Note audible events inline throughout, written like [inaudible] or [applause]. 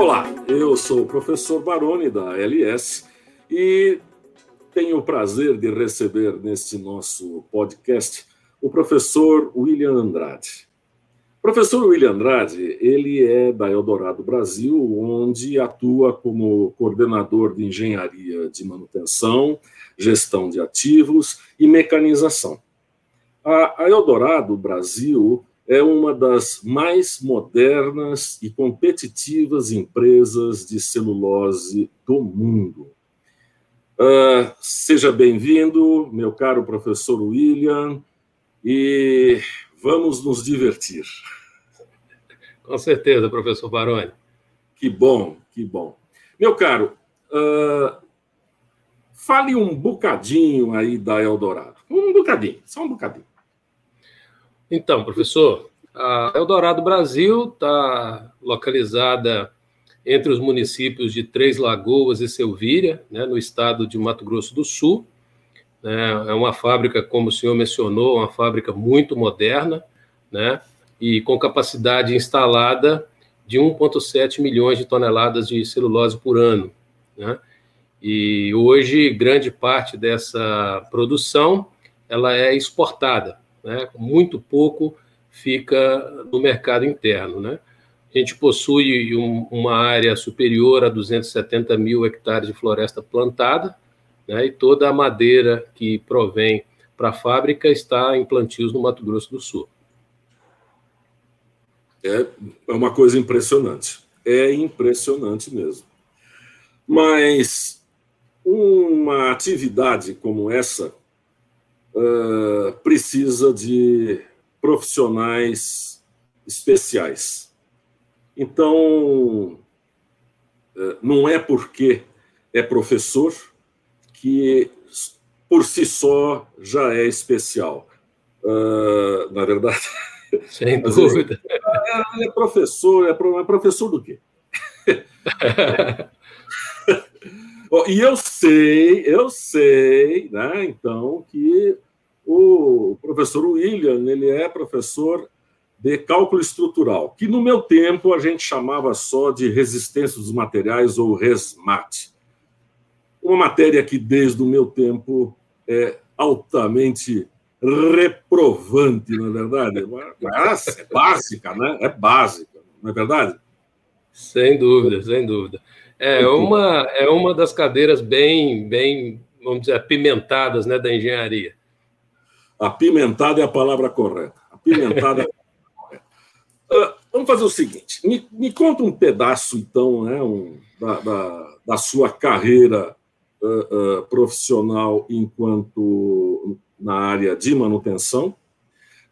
Olá, eu sou o professor Baroni da LS e tenho o prazer de receber neste nosso podcast o professor William Andrade. O professor William Andrade, ele é da Eldorado Brasil, onde atua como coordenador de engenharia de manutenção, gestão de ativos e mecanização. A, Eldorado Brasil é uma das mais modernas e competitivas empresas de celulose do mundo. Uh, seja bem-vindo, meu caro professor William, e vamos nos divertir. Com certeza, professor Baroni. Que bom, que bom. Meu caro, uh, fale um bocadinho aí da Eldorado. Um bocadinho, só um bocadinho. Então, professor, a Eldorado Brasil está localizada entre os municípios de Três Lagoas e Selvíria, né, no estado de Mato Grosso do Sul. Né, é uma fábrica, como o senhor mencionou, uma fábrica muito moderna, né, e com capacidade instalada de 1,7 milhões de toneladas de celulose por ano. Né? E hoje, grande parte dessa produção ela é exportada né? muito pouco fica no mercado interno. Né? A gente possui um, uma área superior a 270 mil hectares de floresta plantada, né? e toda a madeira que provém para a fábrica está em plantios no Mato Grosso do Sul. É, é uma coisa impressionante. É impressionante mesmo. Mas uma atividade como essa uh, precisa de profissionais especiais. Então, uh, não é porque é professor que por si só já é especial. Uh, na verdade. [laughs] Sem dúvida. É, é, professor, é, professor do quê? [laughs] [laughs] e eu sei, eu sei, né, então, que o professor William, ele é professor de cálculo estrutural, que no meu tempo a gente chamava só de resistência dos materiais ou RESMAT. Uma matéria que desde o meu tempo é altamente reprovante, não é verdade? Mas é básica, né? É básica, não é verdade? Sem dúvida, sem dúvida. É uma, é uma das cadeiras bem, bem, vamos dizer, apimentadas né, da engenharia. Apimentada é a palavra correta. Apimentada é a palavra correta. Uh, vamos fazer o seguinte: me, me conta um pedaço, então, né, um, da, da, da, sua carreira uh, uh, profissional enquanto na área de manutenção.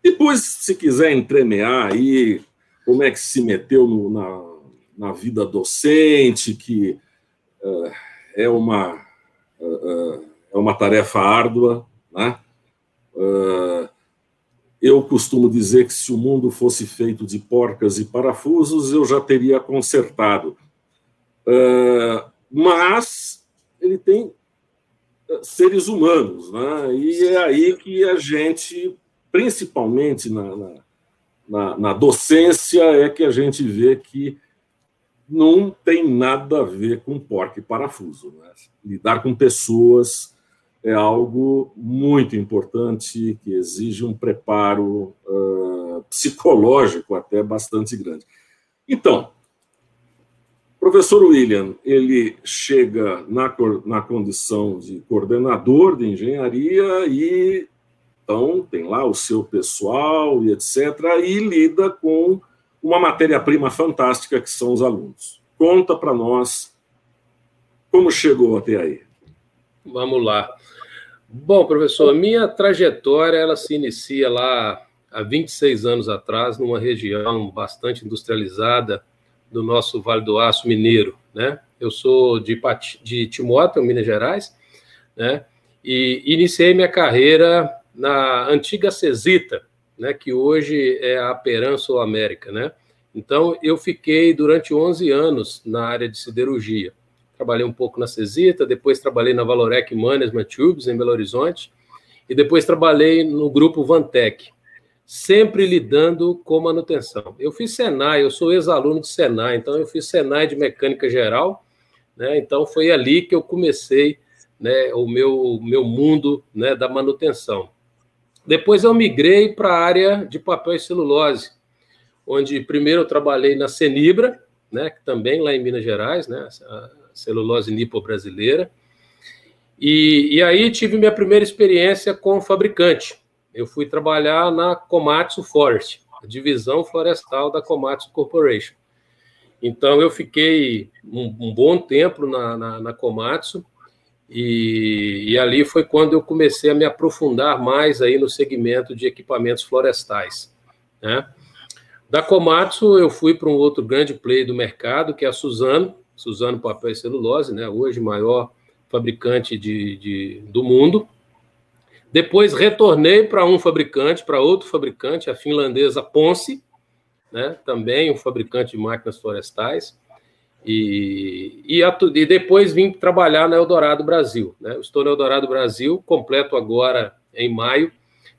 Depois, se quiser entremear aí como é que se meteu no, na, na vida docente, que é uma é uma tarefa árdua, né? Uh, eu costumo dizer que se o mundo fosse feito de porcas e parafusos, eu já teria consertado. Uh, mas ele tem ah, seres humanos, né? e é aí que a gente, principalmente na, na, na, na docência, é que a gente vê que não tem nada a ver com porca e parafuso. Né? Lidar com pessoas é algo muito importante que exige um preparo uh, psicológico até bastante grande. Então, professor William, ele chega na, na condição de coordenador de engenharia e então tem lá o seu pessoal e etc. e lida com uma matéria-prima fantástica que são os alunos. Conta para nós como chegou até aí. Vamos lá. Bom, professor, minha trajetória ela se inicia lá há 26 anos atrás, numa região bastante industrializada do nosso Vale do Aço Mineiro, né? Eu sou de, de Timóteo, Minas Gerais, né? E iniciei minha carreira na antiga Cesita, né? Que hoje é a Peran Sul América, né? Então, eu fiquei durante 11 anos na área de siderurgia trabalhei um pouco na Cesita, depois trabalhei na Valorec Management Tubes, em Belo Horizonte, e depois trabalhei no grupo Vantec. sempre lidando com manutenção. Eu fiz Senai, eu sou ex-aluno de Senai, então eu fiz Senai de mecânica geral, né? Então foi ali que eu comecei, né, o meu meu mundo, né, da manutenção. Depois eu migrei para a área de papel e celulose, onde primeiro eu trabalhei na Senibra, né, também lá em Minas Gerais, né, a celulose nipo brasileira. E, e aí tive minha primeira experiência com fabricante. Eu fui trabalhar na Komatsu Forest, a divisão florestal da Komatsu Corporation. Então eu fiquei um, um bom tempo na, na, na Komatsu e, e, ali foi quando eu comecei a me aprofundar mais aí no segmento de equipamentos florestais. Né? Da Komatsu eu fui para um outro grande player do mercado, que é a Suzano, Suzano Papel e Celulose, né? hoje maior fabricante de, de do mundo. Depois retornei para um fabricante, para outro fabricante, a finlandesa Ponce, né? também um fabricante de máquinas florestais. E, e, e, depois vim trabalhar na Eldorado Brasil. Né? estou na Eldorado Brasil, completo agora em maio,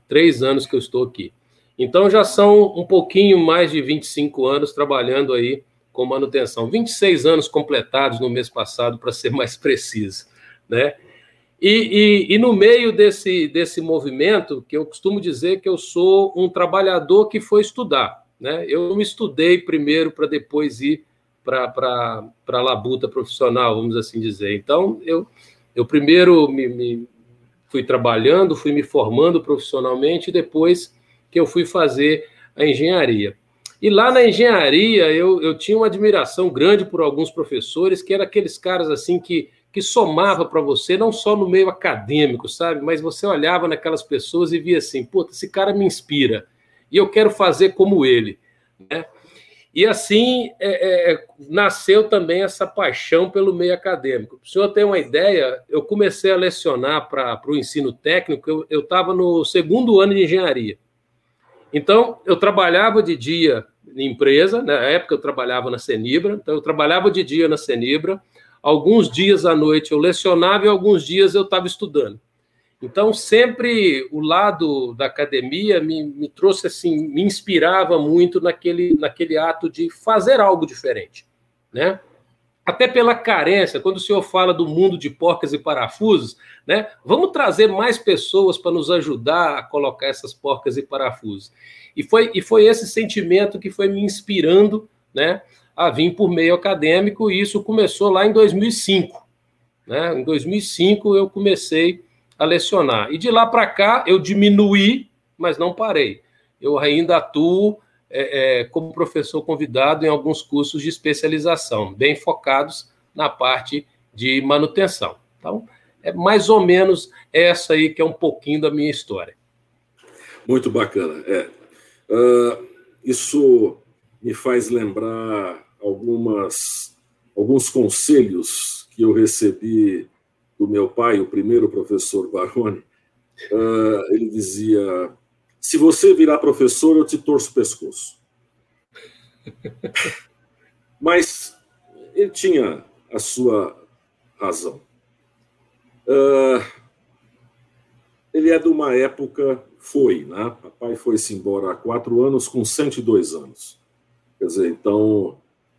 três anos que eu estou aqui. Então já são um pouquinho mais de 25 anos trabalhando aí com manutenção. 26 anos completados no mês passado, para ser mais preciso. Né? E, e, e, no meio desse, desse movimento, que eu costumo dizer que eu sou um trabalhador que foi estudar. Né? Eu estudei primeiro para depois ir para a labuta profissional, vamos assim dizer. Então, eu, eu primeiro me, me, fui trabalhando, fui me formando profissionalmente, e depois que eu fui fazer a engenharia. E lá na engenharia, eu, eu tinha uma admiração grande por alguns professores, que eram aqueles caras assim que que somava para você, não só no meio acadêmico, sabe? Mas você olhava naquelas pessoas e via assim, puta, esse cara me inspira e eu quero fazer como ele, né? E assim é, é, é nasceu também essa paixão pelo meio acadêmico. Para o senhor ter uma ideia, eu comecei a lecionar para o ensino técnico, eu estava no segundo ano de engenharia. Então, eu trabalhava de dia em empresa, na época eu trabalhava na Senibra, então eu trabalhava de dia na Senibra, alguns dias à noite eu lecionava e alguns dias eu estava estudando. Então, sempre o lado da academia me, me, trouxe assim, me inspirava muito naquele, naquele ato de fazer algo diferente, né? Até pela carência, quando o senhor fala do mundo de porcas e parafusos, né? Vamos trazer mais pessoas para nos ajudar a colocar essas porcas e parafusos. E foi, e foi esse sentimento que foi me inspirando, né? a vir por meio acadêmico, e isso começou lá em 2005. Né? Em 2005 eu comecei a lecionar. E de lá para cá eu diminuí, mas não parei. Eu ainda atuo é, é, como professor convidado em alguns cursos de especialização, bem focados na parte de manutenção. Então, é mais ou menos essa aí que é um pouquinho da minha história. Muito bacana. É. Uh, isso me faz lembrar algumas, alguns conselhos que eu recebi do meu pai, o primeiro professor Baroni. Uh, ele dizia: se você virar professor, eu te torço o pescoço. [laughs] Mas ele tinha a sua razão. Uh, ele é de uma época, foi, né? Papai foi-se embora há quatro anos com 102 anos. Quer dizer, então,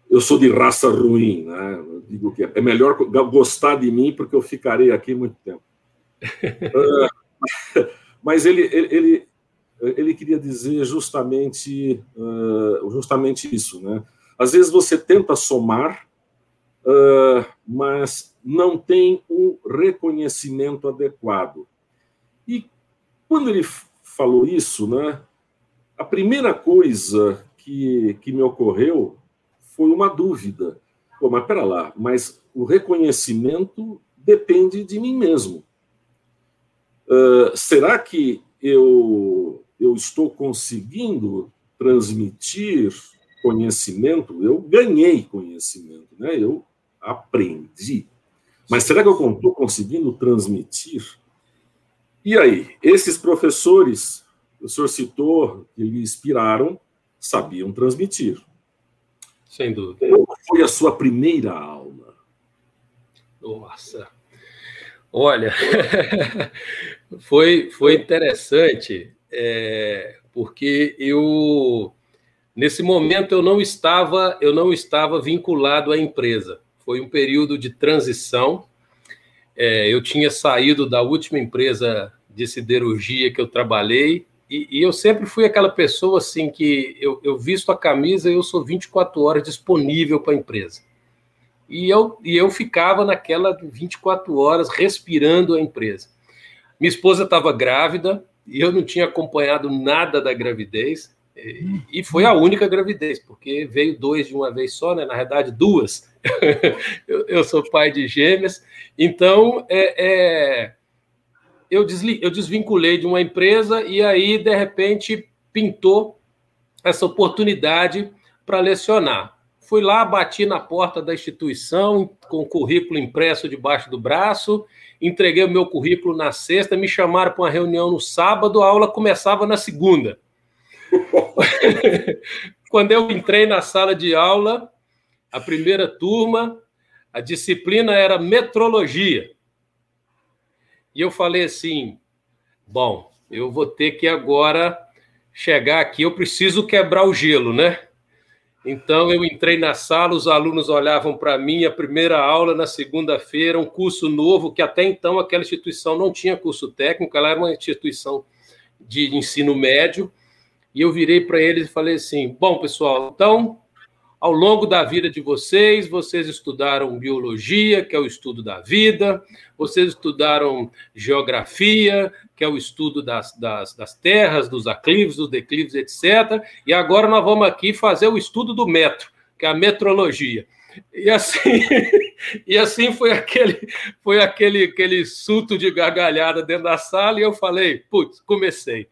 eu sou de raça ruim, né? Eu digo que é melhor gostar de mim porque eu ficarei aqui muito tempo. uh, [laughs] [laughs] mas ele, ele, ele, ele, queria dizer justamente, uh, justamente isso, né? Às vezes você tenta somar, uh, mas não tem um reconhecimento adequado. E quando ele falou isso, né? A primeira coisa que, que me ocorreu foi uma dúvida. Pô, mas pera lá, mas o reconhecimento depende de mim mesmo. Uh, será que eu, eu estou conseguindo transmitir conhecimento? Eu ganhei conhecimento, né? eu aprendi. Mas será que eu estou conseguindo transmitir? E aí, esses professores, o senhor citou, que lhe inspiraram, sabiam transmitir. Sem dúvida. Qual foi a sua primeira aula? Nossa. Olha, [laughs] foi, foi interessante, é, porque eu nesse momento eu não estava eu não estava vinculado à empresa. Foi um período de transição. É, eu tinha saído da última empresa de siderurgia que eu trabalhei e, e, eu sempre fui aquela pessoa assim que eu, eu visto a camisa e eu sou 24 horas disponível para a empresa. E eu, e eu ficava naquela 24 horas respirando a empresa. Minha esposa estava grávida e eu não tinha acompanhado nada da gravidez. E, e foi a única gravidez, porque veio dois de uma vez só, né? na verdade, duas. [laughs] eu, eu, sou pai de gêmeas. Então, é, é eu, desli, eu desvinculei de uma empresa e aí, de repente, pintou essa oportunidade para lecionar. Fui lá, bati na porta da instituição com o currículo impresso debaixo do braço, entreguei o meu currículo na sexta, me chamaram para uma reunião no sábado, a aula começava na segunda. [laughs] Quando eu entrei na sala de aula, a primeira turma, a disciplina era metrologia. E eu falei assim: bom, eu vou ter que agora chegar aqui, eu preciso quebrar o gelo, né? Então eu entrei na sala, os alunos olhavam para mim, a primeira aula na segunda-feira, um curso novo, que até então aquela instituição não tinha curso técnico, ela era uma instituição de ensino médio. E eu virei para eles e falei assim: bom, pessoal, então ao longo da vida de vocês, vocês estudaram biologia, que é o estudo da vida, vocês estudaram geografia, que é o estudo das, das, das terras, dos aclives, dos declives, etc. E agora nós vamos aqui fazer o estudo do metro, que é a metrologia. E assim, [laughs] e assim foi aquele foi aquele aquele suto de gargalhada dentro da sala e eu falei, putz, comecei.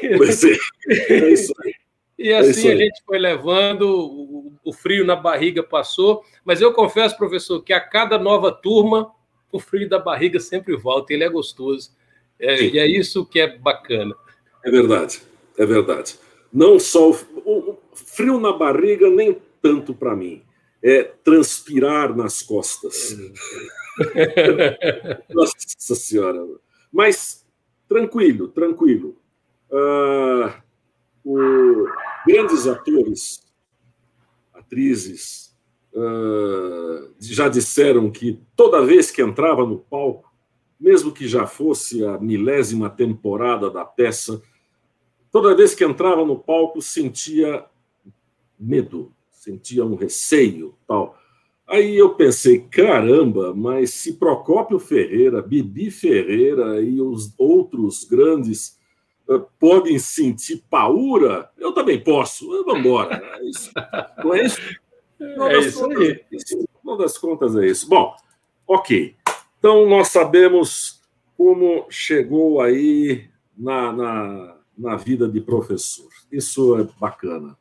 Comecei. [laughs] É isso aí. E é assim é a gente foi levando, o, o frio na barriga passou, mas eu confesso, professor, que a cada nova turma, o frio da barriga sempre volta, ele é gostoso. É, e é isso que é bacana. É verdade, é verdade. Não só o, o frio na barriga, nem tanto para mim. É transpirar nas costas. [laughs] Nossa Senhora. Mas tranquilo, tranquilo. Uh, o, grandes atores, atrizes, uh, já disseram que toda vez que entrava no palco, mesmo que já fosse a milésima temporada da peça, toda vez que entrava no palco sentia medo, sentia um receio, tal. Aí eu pensei, caramba, mas se Procópio Ferreira, Bibi Ferreira e os outros grandes podem sentir paura, eu também posso. Vamos embora. É isso. Não é isso? é isso contas, aí. Uma das contas é isso. Bom, ok. Então, nós sabemos como chegou aí na, na, na vida de professor. Isso é bacana.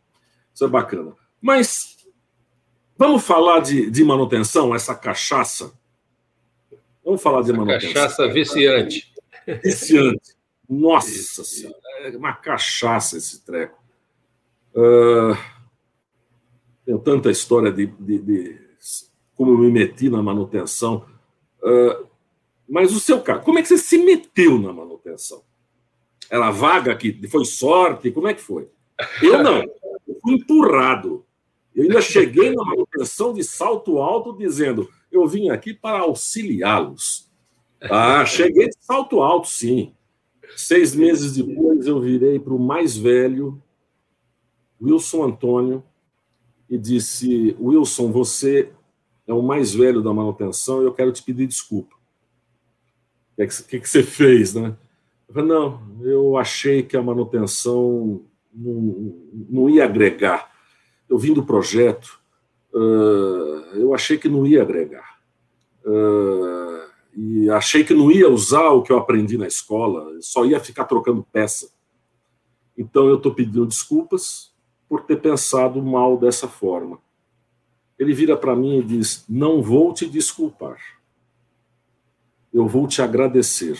Isso é bacana. Mas vamos falar de, de manutenção, essa cachaça. Vamos falar de essa manutenção. Cachaça viciante. Viciante. Nossa Senhora, é uma cachaça esse treco. Uh, tenho tanta história de, de, de, como eu me meti na manutenção. Uh, mas o seu caso, como é que você se meteu na manutenção? Era vaga que foi sorte? Como é que foi? Eu não, eu fui empurrado. Eu ainda cheguei na manutenção de salto alto dizendo: eu vim aqui para auxiliá-los. Ah, cheguei de salto alto, sim. Seis meses depois, eu virei para o mais velho, Wilson Antônio, e disse: Wilson, você é o mais velho da manutenção e eu quero te pedir desculpa. O que, que, que, você fez, né? Eu falei, não, eu achei que a manutenção não, não ia agregar. Eu vim do projeto, uh, eu achei que não ia agregar. Uh, e achei que não ia usar o que eu aprendi na escola, só ia ficar trocando peça. Então eu estou pedindo desculpas por ter pensado mal dessa forma. Ele vira para mim e diz: Não vou te desculpar. Eu vou te agradecer.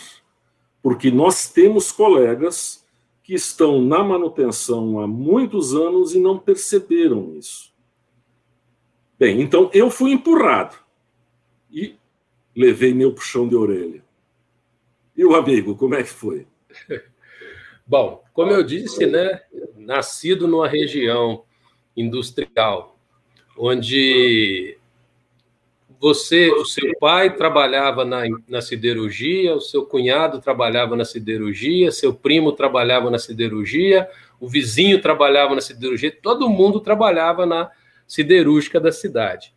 Porque nós temos colegas que estão na manutenção há muitos anos e não perceberam isso. Bem, então eu fui empurrado. E levei meu puxão de orelha. E o amigo, como é que foi? [laughs] Bom, como eu disse, né, nascido numa região industrial onde você, o seu pai trabalhava na, na siderurgia, o seu cunhado trabalhava na siderurgia, seu primo trabalhava na siderurgia, o vizinho trabalhava na siderurgia, todo mundo trabalhava na siderúrgica da cidade.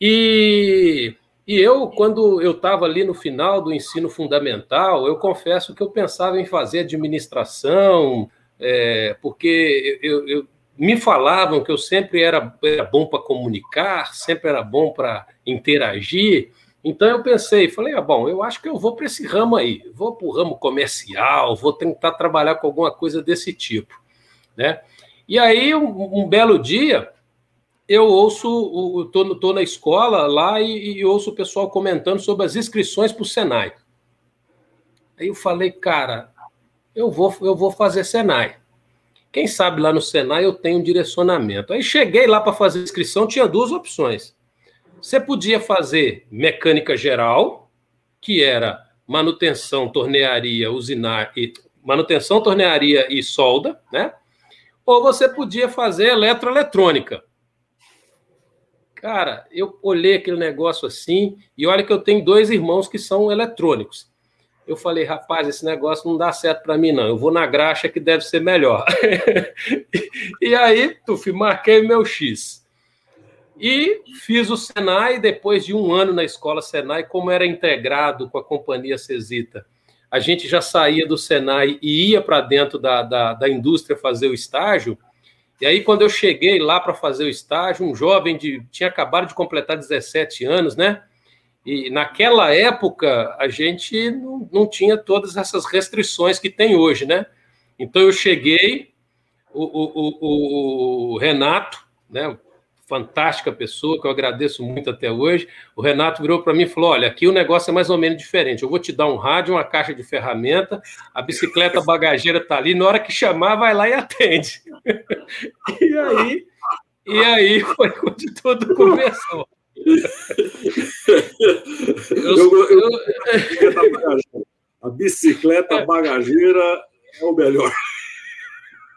E, e eu, quando eu estava ali no final do ensino fundamental, eu confesso que eu pensava em fazer administração, é, porque eu, eu, me falavam que eu sempre era, era bom para comunicar, sempre era bom para interagir. Então eu pensei, falei, ah, bom, eu acho que eu vou para esse ramo aí, vou para o ramo comercial, vou tentar trabalhar com alguma coisa desse tipo, né? E aí um, um belo dia eu ouço, estou na escola lá e, e, ouço o pessoal comentando sobre as inscrições para o Senai. Aí eu falei, cara, eu vou, eu vou fazer Senai. Quem sabe lá no Senai eu tenho um direcionamento. Aí cheguei lá para fazer inscrição, tinha duas opções. Você podia fazer mecânica geral, que era manutenção, tornearia, usinar e manutenção, tornearia e solda, né? Ou você podia fazer eletroeletrônica. Cara, eu olhei aquele negócio assim e olha que eu tenho dois irmãos que são eletrônicos. Eu falei, rapaz, esse negócio não dá certo para mim, não. Eu vou na graxa que deve ser melhor. [laughs] e aí, tuf, marquei meu X. E fiz o Senai, depois de um ano na escola Senai, como era integrado com a companhia Cesita, a gente já saía do Senai e ia para dentro da, da, da indústria fazer o estágio. E aí, quando eu cheguei lá para fazer o estágio, um jovem de tinha acabado de completar 17 anos, né? E naquela época a gente não, não tinha todas essas restrições que tem hoje, né? Então eu cheguei, o, o, o, o Renato, né? Fantástica pessoa, que eu agradeço muito até hoje. O Renato virou para mim e falou: Olha, aqui o negócio é mais ou menos diferente. Eu vou te dar um rádio, uma caixa de ferramenta, a bicicleta bagageira está ali, na hora que chamar, vai lá e atende. [laughs] e aí, e aí foi onde tudo começou eu, eu, eu, a bicicleta bagageira é o melhor.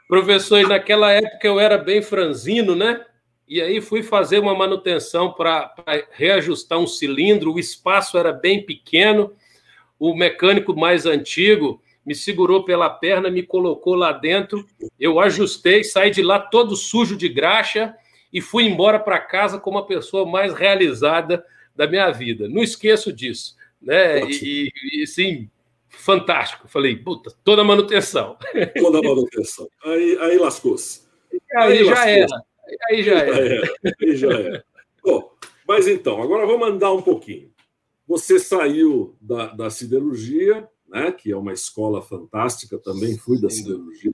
Professor, e naquela época eu era bem franzino, né? E aí fui fazer uma manutenção para reajustar um cilindro, o espaço era bem pequeno. O mecânico mais antigo me segurou pela perna, me colocou lá dentro. Eu ajustei, saí de lá todo sujo de graxa e fui embora para casa como a pessoa mais realizada da minha vida. Não esqueço disso. Né? E, e, sim, fantástico. Falei, puta, toda manutenção. Toda manutenção. Aí, aí lascou-se. Aí, aí, já era. Aí já era. Aí já era. Bom, mas então, agora vamos andar um pouquinho. Você saiu da, da siderurgia, né, que é uma escola fantástica, também fui da siderurgia,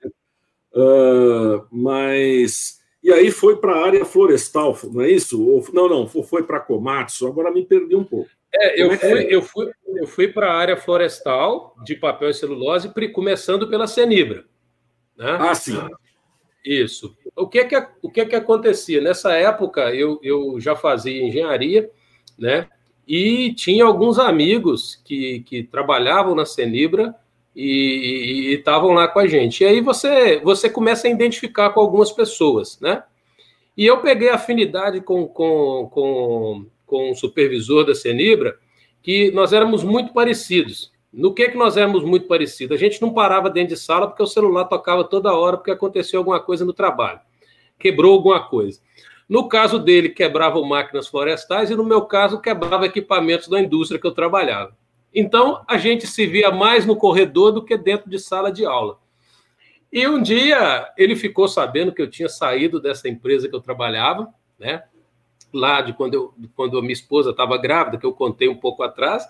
uh, mas e aí foi para a área florestal, não é isso? não, não, foi para Komatsu, agora me perdi um pouco. É, eu, é fui, é? eu fui, eu fui para a área florestal de papel e celulose, começando pela Senibra. Né? Ah, sim. Isso. O que que, o que que acontecia? Nessa época, eu, eu já fazia engenharia, né? E tinha alguns amigos que, que trabalhavam na Senibra e estavam lá com a gente. E aí você, você começa a identificar com algumas pessoas, né? E eu peguei afinidade com, com, com, com o supervisor da Senibra, que nós éramos muito parecidos. No que que nós éramos muito parecidos? A gente não parava dentro de sala porque o celular tocava toda hora porque aconteceu alguma coisa no trabalho. Quebrou alguma coisa. No caso dele, quebrava máquinas florestais e no meu caso, quebrava equipamentos da indústria que eu trabalhava. Então, a gente se via mais no corredor do que dentro de sala de aula. E um dia ele ficou sabendo que eu tinha saído dessa empresa que eu trabalhava, né? Lá de quando, eu, quando a minha esposa estava grávida, que eu contei um pouco atrás.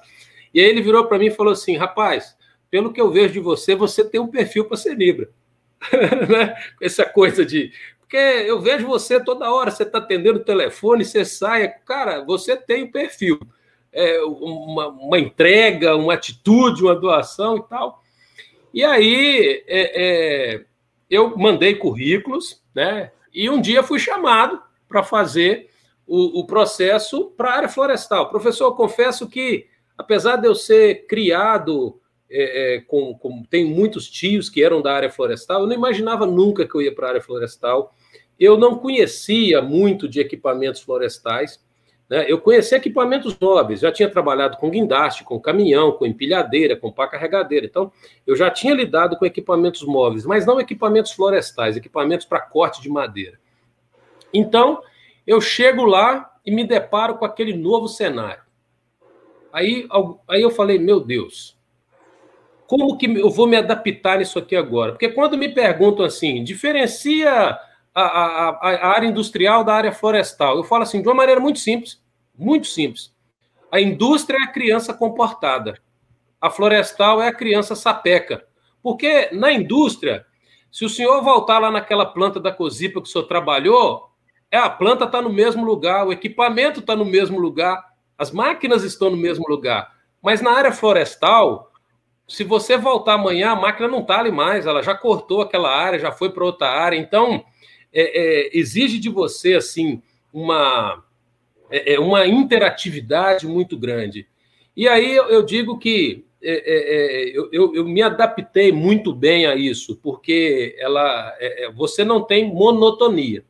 E aí ele virou para mim e falou assim: rapaz, pelo que eu vejo de você, você tem um perfil para ser Libra. [laughs] né? Essa coisa de. Porque eu vejo você toda hora, você está atendendo o telefone, você sai. Cara, você tem um perfil é, uma, uma, entrega, uma atitude, uma doação e tal. E aí é, é, eu mandei currículos, né? E um dia fui chamado para fazer o, o processo para a área florestal. Professor, confesso que, apesar de eu ser criado é, é, com, com, tem muitos tios que eram da área florestal, eu não imaginava nunca que eu ia para a área florestal. Eu não conhecia muito de equipamentos florestais. Né? Eu conhecia equipamentos móveis, já tinha trabalhado com guindaste, com caminhão, com empilhadeira, com pá carregadeira. Então, eu já tinha lidado com equipamentos móveis, mas não equipamentos florestais, equipamentos para corte de madeira. Então, eu chego lá e me deparo com aquele novo cenário. Aí, aí eu falei, meu Deus, como que eu vou me adaptar nisso aqui agora? Porque quando me perguntam assim, diferencia a, a, a, área industrial da área florestal, eu falo assim, de uma maneira muito simples, muito simples. A indústria é a criança comportada, a florestal é a criança sapeca. Porque na indústria, se o senhor voltar lá naquela planta da Cosipa que o senhor trabalhou, é a planta está no mesmo lugar, o equipamento está no mesmo lugar, as máquinas estão no mesmo lugar. Mas na área florestal, se você voltar amanhã, a máquina não está ali mais, ela já cortou aquela área, já foi para outra área. Então, é, é, exige de você assim uma, é, é uma interatividade muito grande. E aí eu, eu digo que é, é, eu, eu, eu, me adaptei muito bem a isso, porque ela, você não tem monotonia.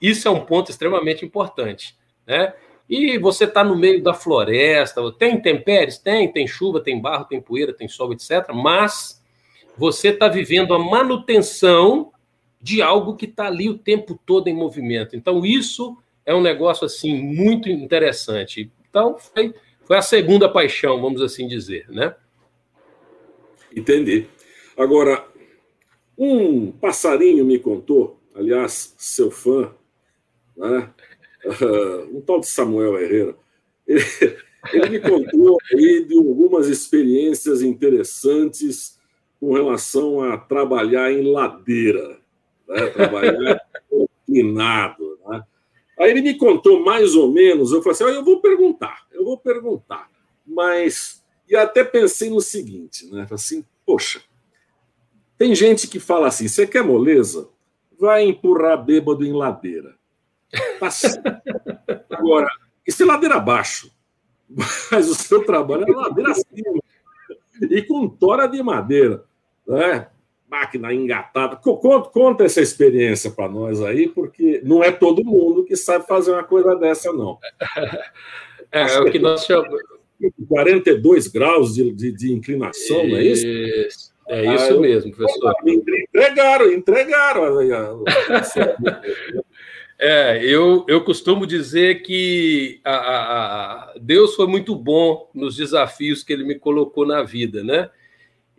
Isso é um ponto extremamente importante. Né? E você está no meio da floresta, tem intempéries? Tem, tem chuva, tem barro, tem poeira, tem sol, etc. Mas você está vivendo a manutenção de algo que está ali o tempo todo em movimento. Então, isso é um negócio assim muito interessante. Então, foi, foi a segunda paixão, vamos assim dizer, né? Entendi. Agora, um passarinho me contou, aliás, seu fã, né? [laughs] Um tal de Samuel Herrera, ele, ele me contou aí de algumas experiências interessantes com relação a trabalhar em ladeira, né? trabalhar inclinado. Né? Aí ele me contou mais ou menos, eu falei assim, eu vou perguntar, eu vou perguntar, mas... E até pensei no seguinte, né? Assim, poxa, tem gente que fala assim, você quer moleza? Vai empurrar bêbado em ladeira. Agora, isso é ladeira abaixo. Mas o seu trabalho é ladeira acima. E com tora de madeira. Né? Máquina engatada. Conta, conta essa experiência para nós aí, porque não é todo mundo que sabe fazer uma coisa dessa, não. É, é o que nós chamamos. 42 graus de, de, de inclinação, isso. não é isso? É isso ah, mesmo, professor. Entregaram, entregaram. É, eu, eu costumo dizer que a, a, a, Deus foi muito bom nos desafios que ele me colocou na vida, né?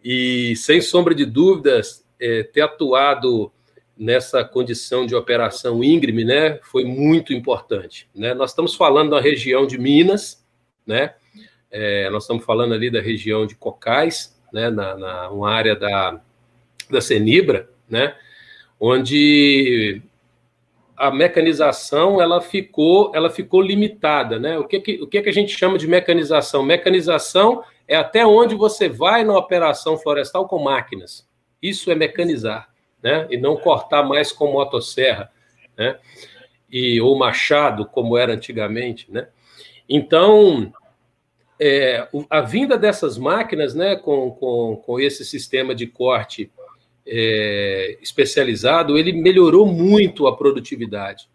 E, sem sombra de dúvidas, é, ter atuado nessa condição de operação íngreme, né, foi muito importante. Né? Nós estamos falando da região de Minas, né? É, nós estamos falando ali da região de Cocais, né, na, na uma área da, da Cenibra, né, onde a mecanização ela ficou ela ficou limitada, né? O que que, o que que a gente chama de mecanização? Mecanização é até onde você vai na operação florestal com máquinas. Isso é mecanizar, né? E não cortar mais com motosserra, né? E ou machado como era antigamente, né? Então é, a vinda dessas máquinas, né, com, com, com esse sistema de corte é, especializado, ele melhorou muito a produtividade.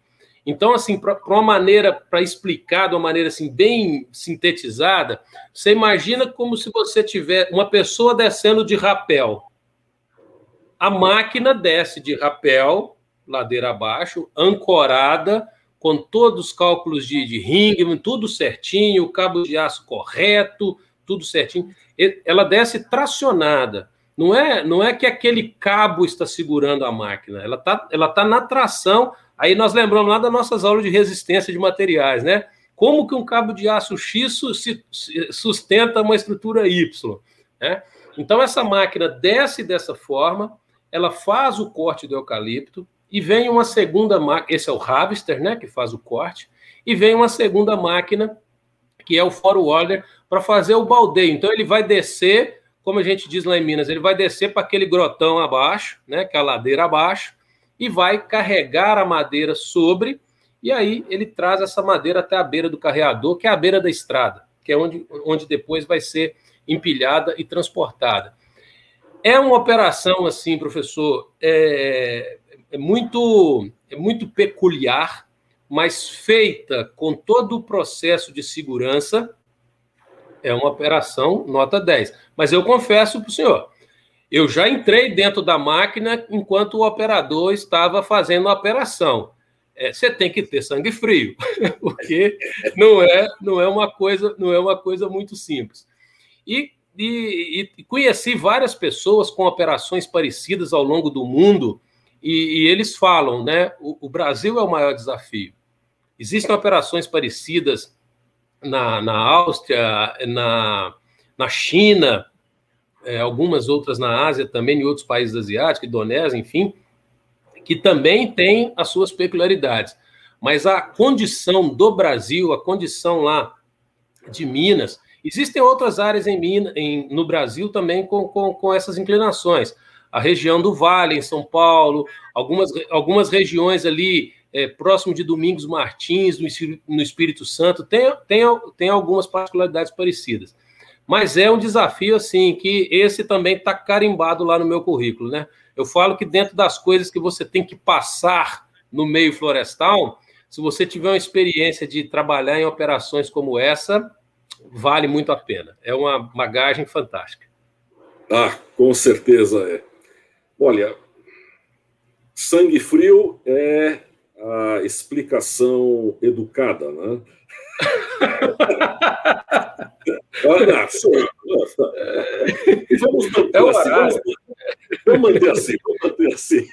Então, assim, para uma maneira, para explicar de uma maneira assim bem sintetizada, você imagina como se você tiver uma pessoa descendo de rapel. A máquina desce de rapel, ladeira abaixo, ancorada, com todos os cálculos de, de Ringman, tudo certinho, o cabo de aço correto, tudo certinho. Ela desce tracionada. Não é, não é que aquele cabo está segurando a máquina, ela está ela tá na tração. Aí nós lembramos lá das nossas aulas de resistência de materiais, né? Como que um cabo de aço X sustenta uma estrutura Y, né? Então essa máquina desce dessa forma, ela faz o corte do eucalipto e vem uma segunda máquina, esse é o harvester, né, que faz o corte, e vem uma segunda máquina que é o forwarder para fazer o baldeio. Então ele vai descer como a gente diz lá em Minas, ele vai descer para aquele grotão abaixo, né, que é a ladeira abaixo, e vai carregar a madeira sobre, e aí ele traz essa madeira até a beira do carreador, que é a beira da estrada, que é onde, onde depois vai ser empilhada e transportada. É uma operação, assim, professor, é, é, muito, é muito peculiar, mas feita com todo o processo de segurança, é uma operação nota 10. Mas eu confesso para o senhor, eu já entrei dentro da máquina enquanto o operador estava fazendo a operação. É, você tem que ter sangue frio, [laughs] porque não é, não é uma coisa, não é uma coisa muito simples. E, e, e conheci várias pessoas com operações parecidas ao longo do mundo, e, e eles falam, né? O, o, Brasil é o maior desafio. Existem operações parecidas na, na Áustria, na, na China, é, algumas outras na Ásia também, em outros países asiáticos, Indonésia, enfim, que também tem as suas peculiaridades. Mas a condição do Brasil, a condição lá de Minas, existem outras áreas em, Minas, em no Brasil também com, com, com essas inclinações. A região do Vale, em São Paulo, algumas, algumas regiões ali é, próximo de Domingos Martins, no, no Espírito Santo, tem, tem, tem algumas particularidades parecidas. Mas é um desafio, assim, que esse também está carimbado lá no meu currículo, né? Eu falo que dentro das coisas que você tem que passar no meio florestal, se você tiver uma experiência de trabalhar em operações como essa, vale muito a pena. É uma bagagem fantástica. Ah, com certeza é. Olha, sangue frio é a explicação educada, né? [laughs] Olha, vamos manter é assim, vamos, vamos manter assim, vamos manter assim.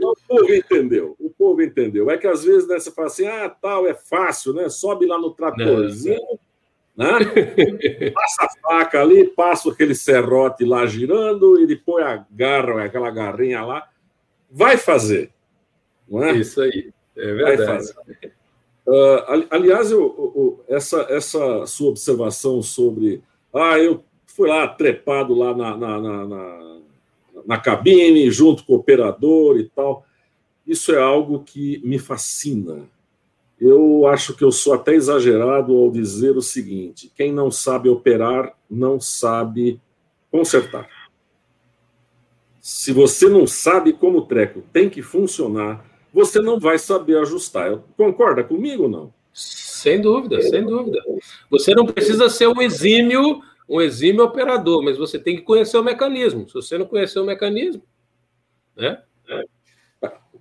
O povo entendeu, o povo entendeu. É que às vezes né, você fala assim, ah, tal, é fácil, né? Sobe lá no tratorzinho, né? Passa a faca ali, passa aquele serrote lá girando, e põe a garra, aquela garrinha lá. Vai fazer. É? Isso aí, é verdade. Uh, aliás, eu, eu, essa, essa sua observação sobre. Ah, eu fui lá trepado lá na, na, na, na, na cabine, junto com o operador e tal. Isso é algo que me fascina. Eu acho que eu sou até exagerado ao dizer o seguinte: quem não sabe operar, não sabe consertar. Se você não sabe como o treco tem que funcionar, você não vai saber ajustar. Concorda comigo ou não? Sem dúvida, sem dúvida. Você não precisa ser um exímio, um exímio operador, mas você tem que conhecer o mecanismo. Se você não conhecer o mecanismo, né?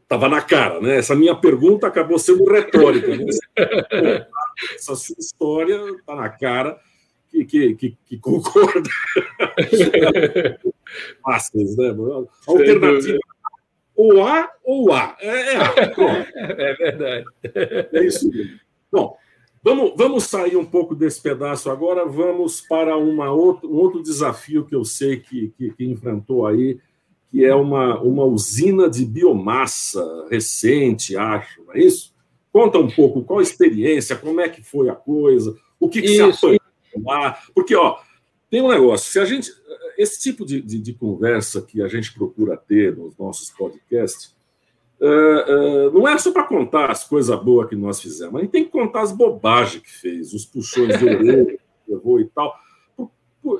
Estava na cara, né? Essa minha pergunta acabou sendo retórica. Né? [laughs] Essa sua história está na cara que, que, que, que concorda. [laughs] Fáceis, né? Alternativa ou A ou A. É, é, é verdade. É isso mesmo. Bom, vamos, vamos sair um pouco desse pedaço agora, vamos para uma outro, um outro desafio que eu sei que, que, que enfrentou aí, que é uma, uma usina de biomassa recente, acho, não é isso? Conta um pouco qual a experiência, como é que foi a coisa, o que, que se apanhou lá. Porque, ó, tem um negócio, se a gente. Esse tipo de, de, de conversa que a gente procura ter nos nossos podcasts, uh, uh, não é só para contar as coisas boas que nós fizemos, a gente tem que contar as bobagens que fez, os puxões de orelha que levou e tal.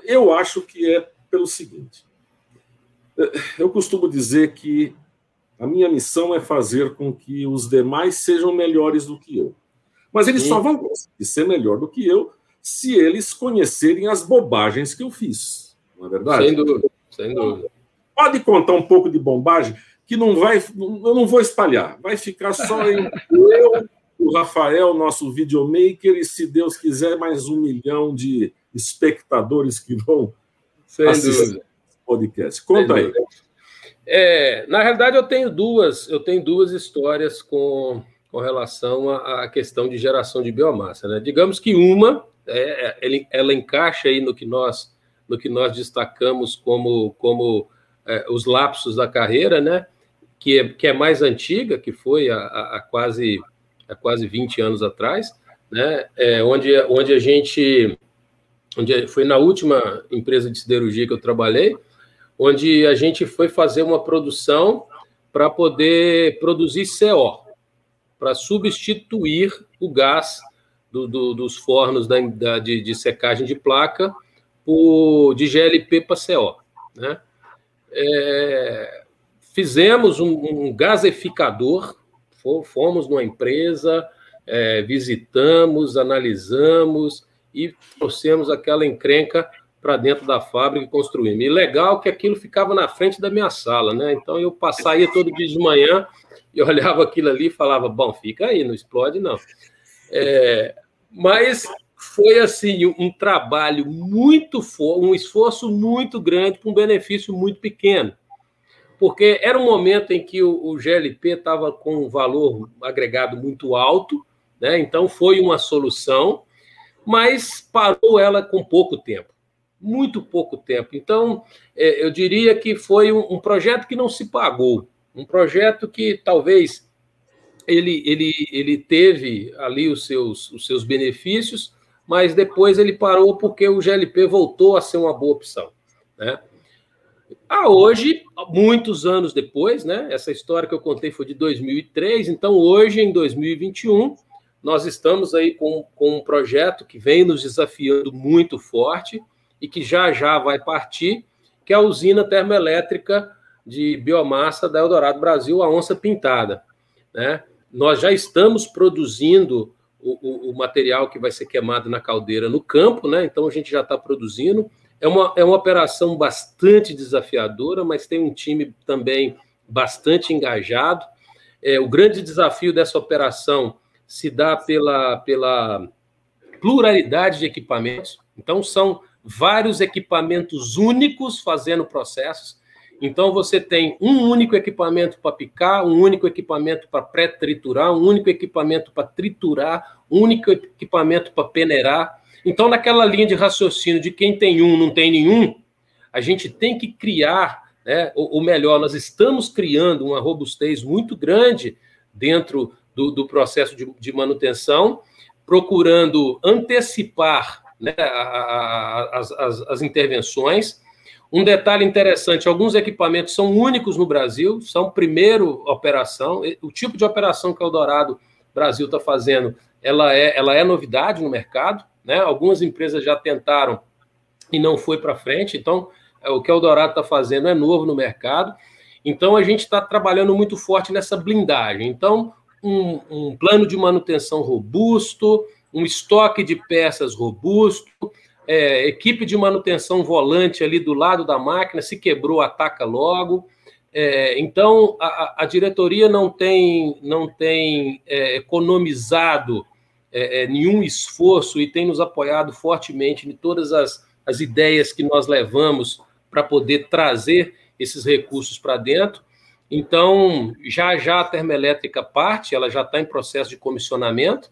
Eu acho que é pelo seguinte: eu costumo dizer que a minha missão é fazer com que os demais sejam melhores do que eu. Mas eles Sim. só vão conseguir ser melhor do que eu se eles conhecerem as bobagens que eu fiz. Não é verdade? Sem dúvida, sem dúvida. Pode contar um pouco de bombagem, que não vai, eu não vou espalhar, vai ficar só [laughs] em eu, o Rafael, nosso videomaker, e se Deus quiser, mais um milhão de espectadores que vão sem assistir dúvida. podcast. Conta sem aí. É, na realidade, eu tenho duas, eu tenho duas histórias com, com relação à, questão de geração de biomassa. Né? Digamos que uma é, é ela encaixa aí no que nós no que nós destacamos como como é, os lapsos da carreira, né? Que é, que é mais antiga, que foi há, quase há quase 20 anos atrás, né? É, onde onde a gente onde foi na última empresa de siderurgia que eu trabalhei, onde a gente foi fazer uma produção para poder produzir CO, para substituir o gás do, do, dos fornos da, da, de, de, secagem de placa por, de GLP para CO. Né? É, fizemos um, um fomos numa empresa, é, visitamos, analisamos e trouxemos aquela encrenca para dentro da fábrica e construímos. E legal que aquilo ficava na frente da minha sala, né? Então eu passaria todo dia de manhã e [laughs] olhava aquilo ali e falava: bom, fica aí, não explode não. É, mas foi assim um trabalho muito forte, um esforço muito grande para um benefício muito pequeno, porque era um momento em que o, o GLP estava com um valor agregado muito alto, né? Então foi uma solução, mas parou ela com pouco tempo muito pouco tempo. Então, é, eu diria que foi um, projeto que não se pagou, um projeto que talvez ele, ele, ele teve ali os seus, os seus benefícios, mas depois ele parou porque o GLP voltou a ser uma boa opção. Né? Ah, hoje, muitos anos depois, né? Essa história que eu contei foi de 2003, então hoje, em 2021, nós estamos aí com, com um projeto que vem nos desafiando muito forte, e que já já vai partir, que é a usina termoelétrica de biomassa da Eldorado Brasil, a onça pintada. Né? Nós já estamos produzindo o, o, o, material que vai ser queimado na caldeira no campo, né? então a gente já está produzindo. É uma, é uma operação bastante desafiadora, mas tem um time também bastante engajado. É, o grande desafio dessa operação se dá pela, pela pluralidade de equipamentos. Então, são vários equipamentos únicos fazendo processos. Então, você tem um único equipamento para picar, um único equipamento para pré-triturar, um único equipamento para triturar, um único equipamento para peneirar. Então, naquela linha de raciocínio de quem tem um, não tem nenhum, a gente tem que criar, né, ou, ou melhor, nós estamos criando uma robustez muito grande dentro do, do processo de, de manutenção, procurando antecipar né, as, as, as intervenções. Um detalhe interessante: alguns equipamentos são únicos no Brasil, são primeiro operação. O tipo de operação que o Eldorado Brasil está fazendo, ela é, ela é novidade no mercado. Né? Algumas empresas já tentaram e não foi para frente. Então, é, o que o Eldorado está fazendo é novo no mercado. Então, a gente está trabalhando muito forte nessa blindagem. Então, um, um plano de manutenção robusto, um estoque de peças robusto, é, equipe de manutenção volante ali do lado da máquina, se quebrou, ataca logo. É, então, a, a, diretoria não tem, não tem é, economizado é, é, nenhum esforço e tem nos apoiado fortemente em todas as, as ideias que nós levamos para poder trazer esses recursos para dentro. Então, já já a termoelétrica parte, ela já está em processo de comissionamento,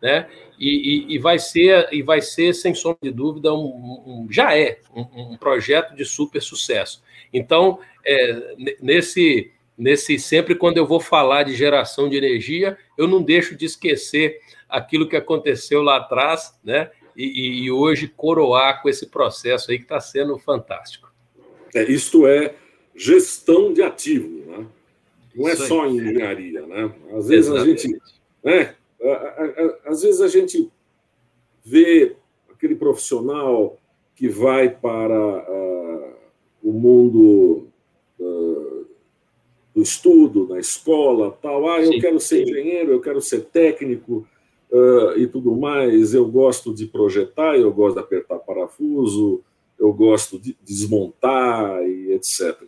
né? E, e, e, vai ser e vai ser sem sombra de dúvida um, um já é um, um, projeto de super sucesso. Então é, nesse nesse sempre quando eu vou falar de geração de energia eu não deixo de esquecer aquilo que aconteceu lá atrás, né? E, e hoje coroar com esse processo aí que está sendo fantástico. É, isto é gestão de ativo, né? Não é só engenharia, né? Às vezes Exatamente. a gente né, às vezes a gente vê aquele profissional que vai para uh, o mundo uh, do estudo, na escola, tal. Ah, eu Sim. quero ser engenheiro, eu quero ser técnico uh, e tudo mais. Eu gosto de projetar, eu gosto de apertar parafuso, eu gosto de desmontar e etc.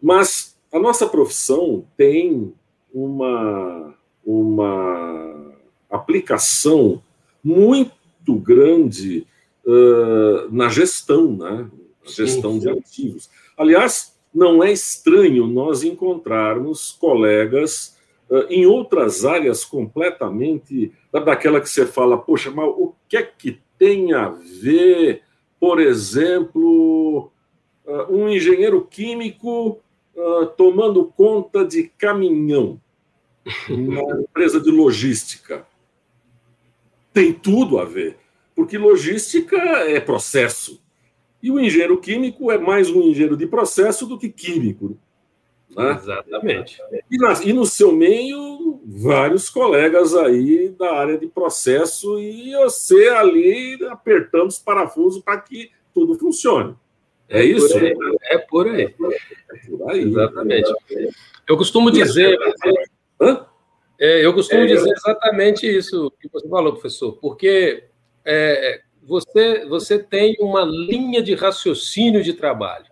mas a nossa profissão tem uma uma aplicação muito grande uh, na gestão, né? gestão sim, sim. de ativos. Aliás, não é estranho nós encontrarmos colegas uh, em outras áreas completamente daquela que você fala, poxa, mas o que é que tem a ver, por exemplo, uh, um engenheiro químico tomando conta de caminhão? Uma empresa de logística. Tem tudo a ver, porque logística é processo. E o engenheiro químico é mais um engenheiro de processo do que químico. Né? Exatamente. E, na, e, no seu meio, vários colegas aí da área de processo e você ali apertando os parafusos para que tudo funcione. É, é isso? Por é por aí. É por aí. Exatamente. Eu costumo dizer. É, eu costumo é, dizer exatamente isso que você falou, professor, porque é, você, você tem uma linha de raciocínio de trabalho.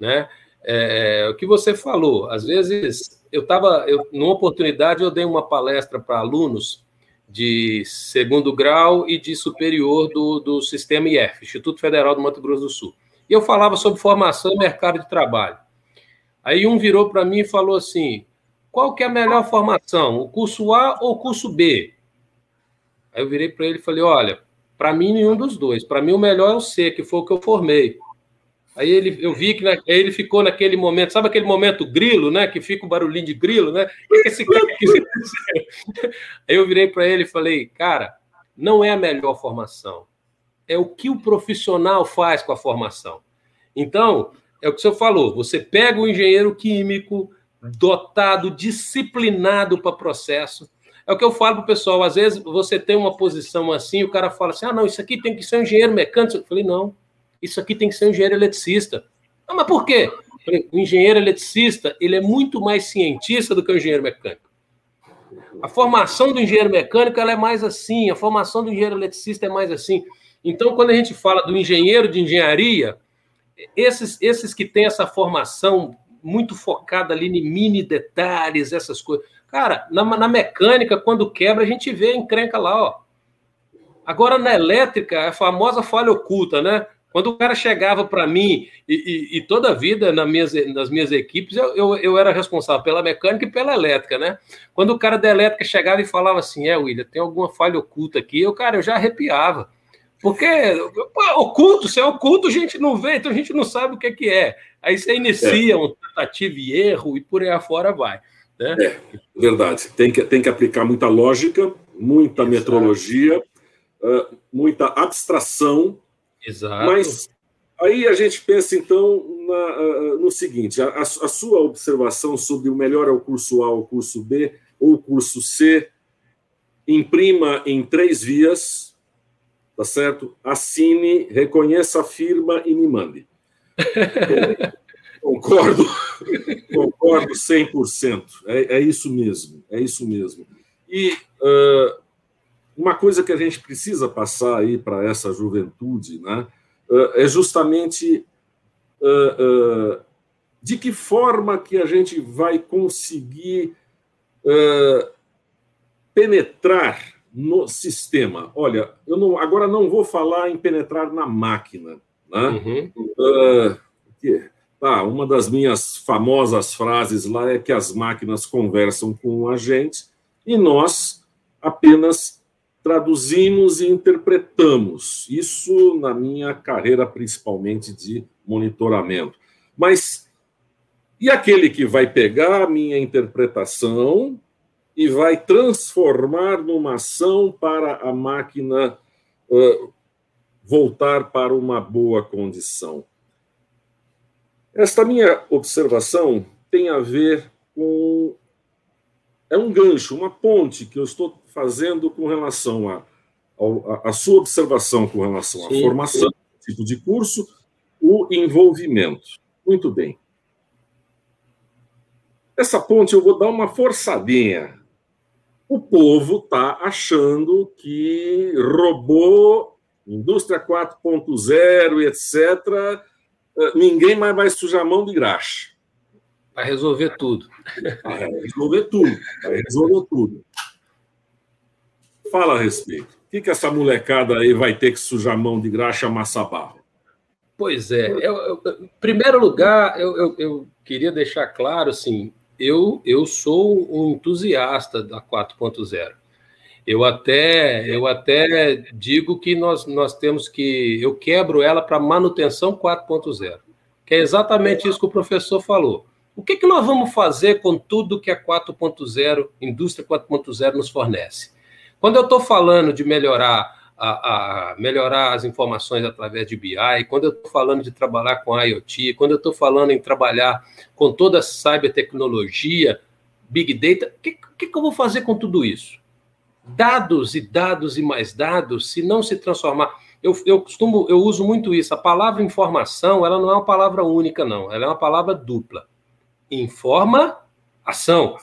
Né? É, o que você falou, às vezes eu estava, numa oportunidade, eu dei uma palestra para alunos de segundo grau e de superior do, do Sistema IF, Instituto Federal do Mato Grosso do Sul. E eu falava sobre formação e mercado de trabalho. Aí um virou para mim e falou assim: qual que é a melhor formação, o curso A ou o curso B? Aí eu virei para ele e falei: olha, para mim nenhum dos dois. Para mim o melhor é o C, que foi o que eu formei. Aí ele, eu vi que na, ele ficou naquele momento, sabe aquele momento grilo, né? Que fica o barulhinho de grilo, né? O [laughs] que esse cara quis [laughs] dizer? Aí eu virei para ele e falei, cara, não é a melhor formação. É o que o profissional faz com a formação. Então, é o que o senhor falou, você pega o engenheiro químico dotado, disciplinado para processo. É o que eu falo para o pessoal, às vezes você tem uma posição assim, o cara fala assim, ah, não, isso aqui tem que ser um engenheiro mecânico. Eu falei, não, isso aqui tem que ser um engenheiro eletricista. Ah, mas por quê? O engenheiro eletricista ele é muito mais cientista do que o engenheiro mecânico. A formação do engenheiro mecânico ela é mais assim, a formação do engenheiro eletricista é mais assim. Então, quando a gente fala do engenheiro de engenharia, esses, esses que têm essa formação muito focada ali em mini detalhes, essas coisas. Cara, na, na mecânica, quando quebra, a gente vê a encrenca lá, ó. Agora, na elétrica, é a famosa falha oculta, né? Quando o cara chegava para mim, e, e, e, toda a vida na minhas, nas minhas equipes, eu, eu, eu, era responsável pela mecânica e pela elétrica, né? Quando o cara da elétrica chegava e falava assim: É, William, tem alguma falha oculta aqui, eu, cara, eu já arrepiava. Porque oculto, se é oculto, a gente não vê, então a gente não sabe o que é que é. Aí você inicia é. um tentativa e erro e por aí afora vai. Né? É, verdade. Tem que, tem que aplicar muita lógica, muita Exato. metrologia, uh, muita abstração Exato. Mas aí a gente pensa, então, na, no seguinte: a, a, sua observação sobre o melhor é o curso A ou o curso B ou o curso C, imprima em três vias, tá certo? Assine, reconheça a firma e me mande. [laughs] concordo, concordo 100%. É, é isso mesmo, é isso mesmo. E uh, uma coisa que a gente precisa passar aí para essa juventude, né, é justamente uh, uh, de que forma que a gente vai conseguir uh, penetrar no sistema. Olha, eu não, agora não vou falar em penetrar na máquina, né? Uhum. Que, tá, uma das minhas famosas frases lá é que as máquinas conversam com a gente e nós apenas traduzimos e interpretamos. Isso na minha carreira, principalmente de monitoramento. Mas e aquele que vai pegar a minha interpretação e vai transformar numa ação para a máquina uh, voltar para uma boa condição? Esta minha observação tem a ver com. É um gancho, uma ponte que eu estou fazendo com relação a, a, a sua observação com relação à formação, tipo de curso, o envolvimento. Muito bem. Essa ponte eu vou dar uma forçadinha. O povo está achando que robô, indústria 4.0 etc., eh, ninguém mais vai sujar a mão de graxa. Vai resolver tudo. Vai resolver tudo. Vai resolver tudo. Fala a respeito. O que, que essa molecada aí vai ter que sujar a mão de graxa amassar barro? Pois é. Eu, eu, em primeiro lugar, eu, eu, queria deixar claro, assim, eu, eu sou um entusiasta da 4.0. Eu até, eu até digo que nós, nós temos que. Eu quebro ela para manutenção 4.0, que é exatamente isso que o professor falou. O que, que nós vamos fazer com tudo que a 4.0, indústria 4.0 nos fornece? Quando eu estou falando de melhorar a, a, melhorar as informações através de BI, quando eu estou falando de trabalhar com IoT, quando eu estou falando em trabalhar com toda a cybertecnologia, Big Data. O que, que, que eu vou fazer com tudo isso? Dados e dados e mais dados, se não se transformar. Eu, eu costumo, eu uso muito isso. A palavra informação, ela não é uma palavra única, não. Ela é uma palavra dupla. Informa, ação.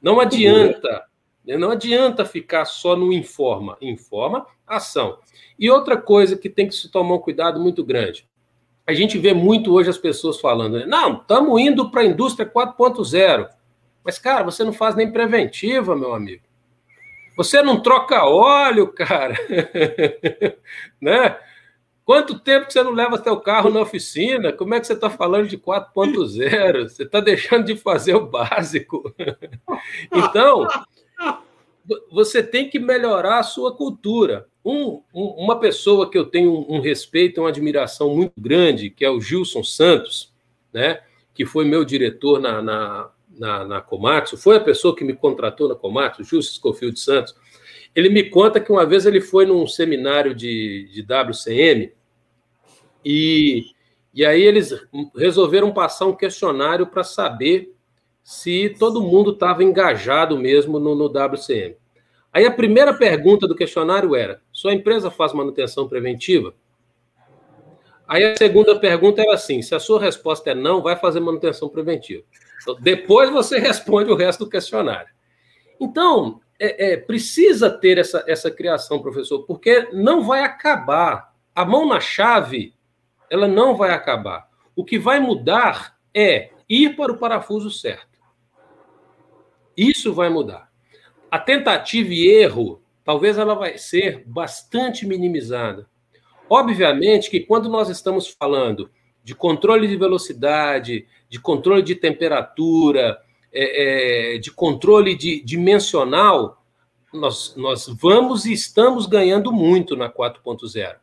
Não adianta, não adianta ficar só no informa. Informa, ação. E outra coisa que tem que se tomar um cuidado muito grande. A gente vê muito hoje as pessoas falando, né? não, estamos indo para a indústria 4.0. Mas, cara, você não faz nem preventiva, meu amigo. Você não troca óleo, cara. [laughs] né? Quanto tempo que você não leva seu carro na oficina? Como é que você está falando de 4.0? Você está deixando de fazer o básico. [laughs] então, você tem que melhorar a sua cultura. Um, um, uma pessoa que eu tenho um, um respeito uma admiração muito grande, que é o Gilson Santos, né? que foi meu diretor na, na, na, na Komatsu, foi a pessoa que me contratou na Komatsu, Justo Scofield Santos, ele me conta que uma vez ele foi num seminário de, de WCM e, e aí eles resolveram passar um questionário para saber se todo mundo estava engajado mesmo no, no WCM. Aí a primeira pergunta do questionário era: sua empresa faz manutenção preventiva? Aí a segunda pergunta era assim: se a sua resposta é não, vai fazer manutenção preventiva. Então, depois você [laughs] responde o resto do questionário. Então, é, é, precisa ter essa, essa criação, professor, porque não vai acabar. A mão na chave, ela não vai acabar. O que vai mudar é ir para o parafuso certo. Isso vai mudar. A tentativa e erro, talvez ela vai ser bastante minimizada. Obviamente que quando nós estamos falando de controle de velocidade, de controle de temperatura, é, é, de controle de, dimensional, nós, nós vamos e estamos ganhando muito na 4.0,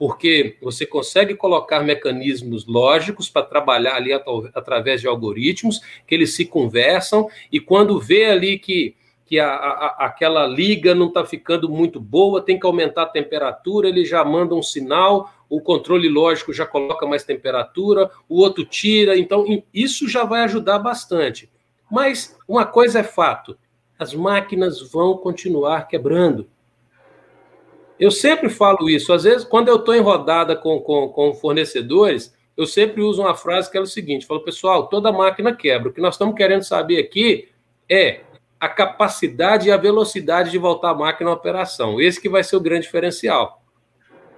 porque você consegue colocar mecanismos lógicos para trabalhar ali at através de algoritmos, que eles se conversam, e quando vê ali que, que a, a, aquela liga não está ficando muito boa, tem que aumentar a temperatura, ele já manda um sinal, o controle lógico já coloca mais temperatura, o outro tira, então isso já vai ajudar bastante. Mas uma coisa é fato: as máquinas vão continuar quebrando. Eu sempre falo isso. Às vezes, quando eu estou em rodada com, com, com, fornecedores, eu sempre uso uma frase que é o seguinte: falo, pessoal, toda máquina quebra. O que nós estamos querendo saber aqui é a capacidade e a velocidade de voltar a máquina à operação. Esse que vai ser o grande diferencial.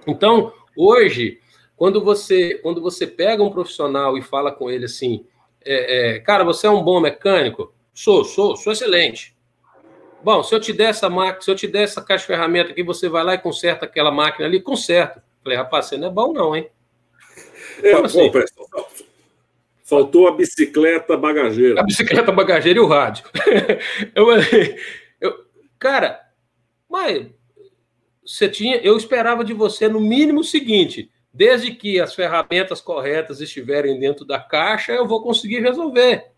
Então, Hoje, quando você, quando você pega um profissional e fala com ele assim, é, é, cara, você é um bom mecânico? Sou, sou, sou excelente. Bom, se eu te der essa máquina, se eu te der essa caixa de ferramenta aqui, você vai lá e conserta aquela máquina ali, conserta. Falei, rapaz, você não é bom, não, hein? É, assim? bom, faltou a bicicleta bagageira. A bicicleta bagageira e o rádio. [laughs] eu, eu, cara, mas você tinha, eu esperava de você no mínimo o seguinte: desde que as ferramentas corretas estiverem dentro da caixa, eu vou conseguir resolver.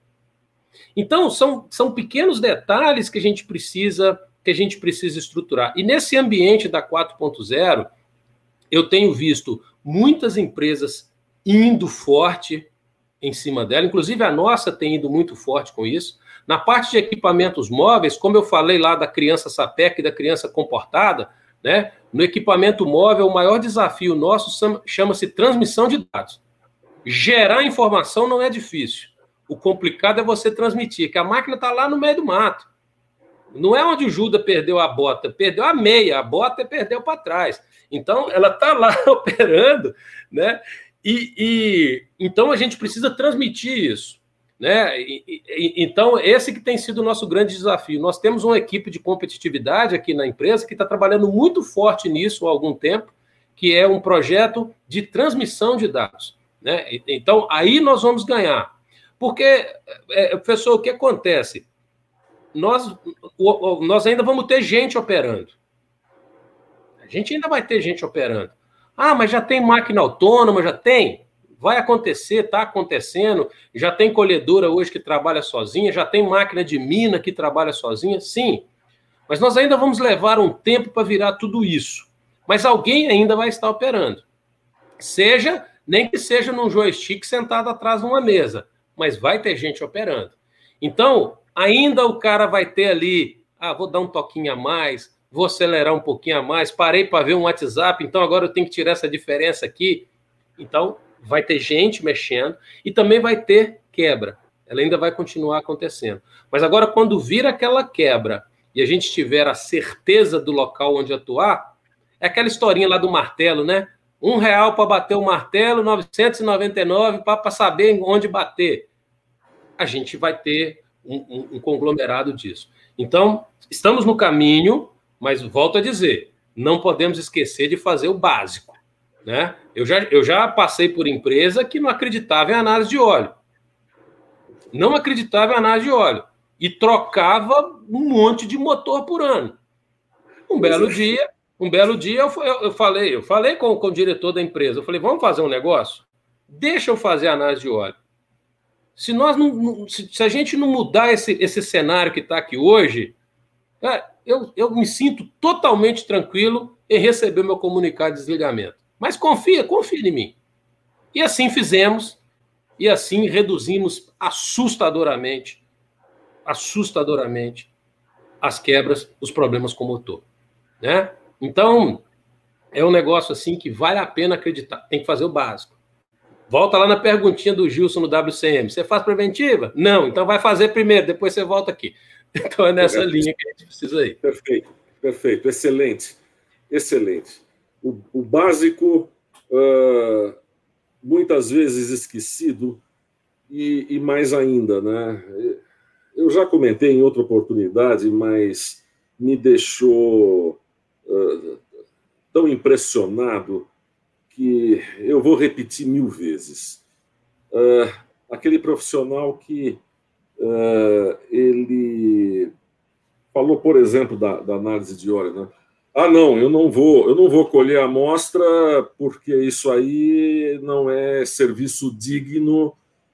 Então, são, são pequenos detalhes que a gente precisa que a gente precisa estruturar. E nesse ambiente da 4.0, eu tenho visto muitas empresas indo forte em cima dela, inclusive a nossa tem ido muito forte com isso. Na parte de equipamentos móveis, como eu falei lá da criança SAPEC e da criança comportada, né? No equipamento móvel, o maior desafio nosso chama-se transmissão de dados. Gerar informação não é difícil. O complicado é você transmitir, que a máquina está lá no meio do mato. Não é onde o Judas perdeu a bota, perdeu a meia, a bota perdeu para trás. Então, ela está lá [laughs] operando, né? E, e, então a gente precisa transmitir isso. Né? E, e, então, esse que tem sido o nosso grande desafio. Nós temos uma equipe de competitividade aqui na empresa que está trabalhando muito forte nisso há algum tempo, que é um projeto de transmissão de dados. Né? Então, aí nós vamos ganhar. Porque, é, é professor, o que acontece? Nós, nós ainda vamos ter gente operando. A gente ainda vai ter gente operando. Ah, mas já tem máquina autônoma, já tem? Vai acontecer, está acontecendo. Já tem colhedora hoje que trabalha sozinha, já tem máquina de mina que trabalha sozinha, sim. Mas nós ainda vamos levar um tempo para virar tudo isso. Mas alguém ainda vai estar operando. Seja, nem que seja num joystick sentado atrás de uma mesa, mas vai ter gente operando. Então, ainda o cara vai ter ali, ah, vou dar um toquinho a mais, vou acelerar um pouquinho a mais, parei para ver um WhatsApp, então agora eu tenho que tirar essa diferença aqui. Então, vai ter gente mexendo e também vai ter quebra. Ela ainda vai continuar acontecendo. Mas agora, quando vir aquela quebra e a gente tiver a certeza do local onde atuar, é aquela historinha lá do martelo, né? Um real para bater o martelo, 999 para saber onde bater. A gente vai ter um, um, um conglomerado disso. Então, estamos no caminho, mas volto a dizer, não podemos esquecer de fazer o básico. Né? Eu, já, eu já passei por empresa que não acreditava em análise de óleo. Não acreditava em análise de óleo. E trocava um monte de motor por ano. Um belo dia, um belo dia eu, eu, eu, falei, eu falei com, com o diretor da empresa, eu falei, vamos fazer um negócio? Deixa eu fazer análise de óleo. Se nós não, se, se a gente não mudar esse, esse cenário que está aqui hoje, é, eu, eu me sinto totalmente tranquilo em receber meu comunicado de desligamento. Mas confia, confia em mim. E assim fizemos, e assim reduzimos assustadoramente, assustadoramente, as quebras, os problemas com o motor. Né? Então, é um negócio assim que vale a pena acreditar. Tem que fazer o básico. Volta lá na perguntinha do Gilson no WCM. Você faz preventiva? Não, então vai fazer primeiro, depois você volta aqui. [laughs] Então é nessa linha que a gente precisa ir. Perfeito, perfeito, excelente, excelente o, o básico uh, muitas vezes esquecido e, e, mais ainda, né? Eu já comentei em outra oportunidade, mas me deixou uh, tão impressionado que eu vou repetir mil vezes. Uh, aquele profissional que ele falou, por exemplo, da, da análise de óleo, né? Ah, não, eu não vou, eu não vou colher a amostra porque isso aí não é serviço digno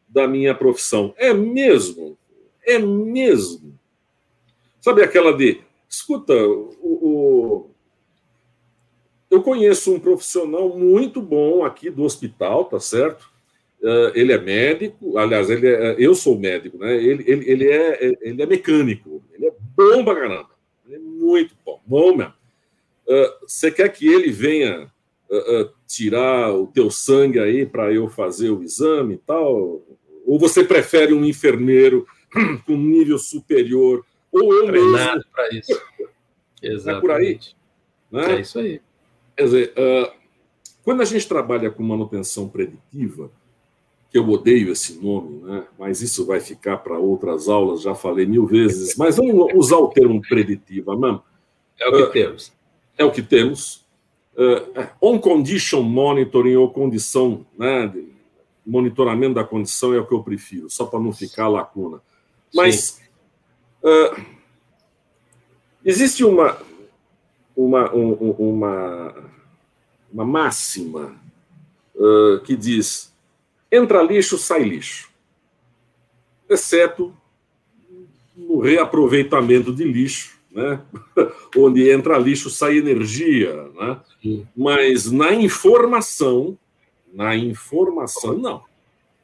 da minha profissão. É mesmo, é mesmo. Sabe aquela de, escuta, o, o eu conheço um profissional muito bom aqui do hospital, tá certo? Uh, ele é médico, aliás, ele é, eu sou médico, né? Ele, ele, ele, é, ele é mecânico, ele é bom pra caramba, ele é muito bom, bom mesmo. Você quer que ele venha uh, uh, tirar o teu sangue aí para eu fazer o exame e tal? Ou você prefere um enfermeiro [clears throat] com nível superior? Ou eu Treinado mesmo? para isso. Exatamente. [laughs] É por aí? Né? É isso aí. Quer dizer, quando a gente trabalha com manutenção preditiva, que eu odeio esse nome, né? mas isso vai ficar para outras aulas, já falei mil vezes, mas vamos usar o termo preditiva mesmo. É o que temos é o que temos. Uh, on-condition monitoring ou condição, né, monitoramento da condição é o que eu prefiro, só para não ficar lacuna. Mas uh, existe uma, uma, um, uma, uma máxima uh, que diz: entra lixo, sai lixo, exceto no reaproveitamento de lixo né? [laughs] onde entra lixo, sai energia. Né? Mas na informação, na informação, não.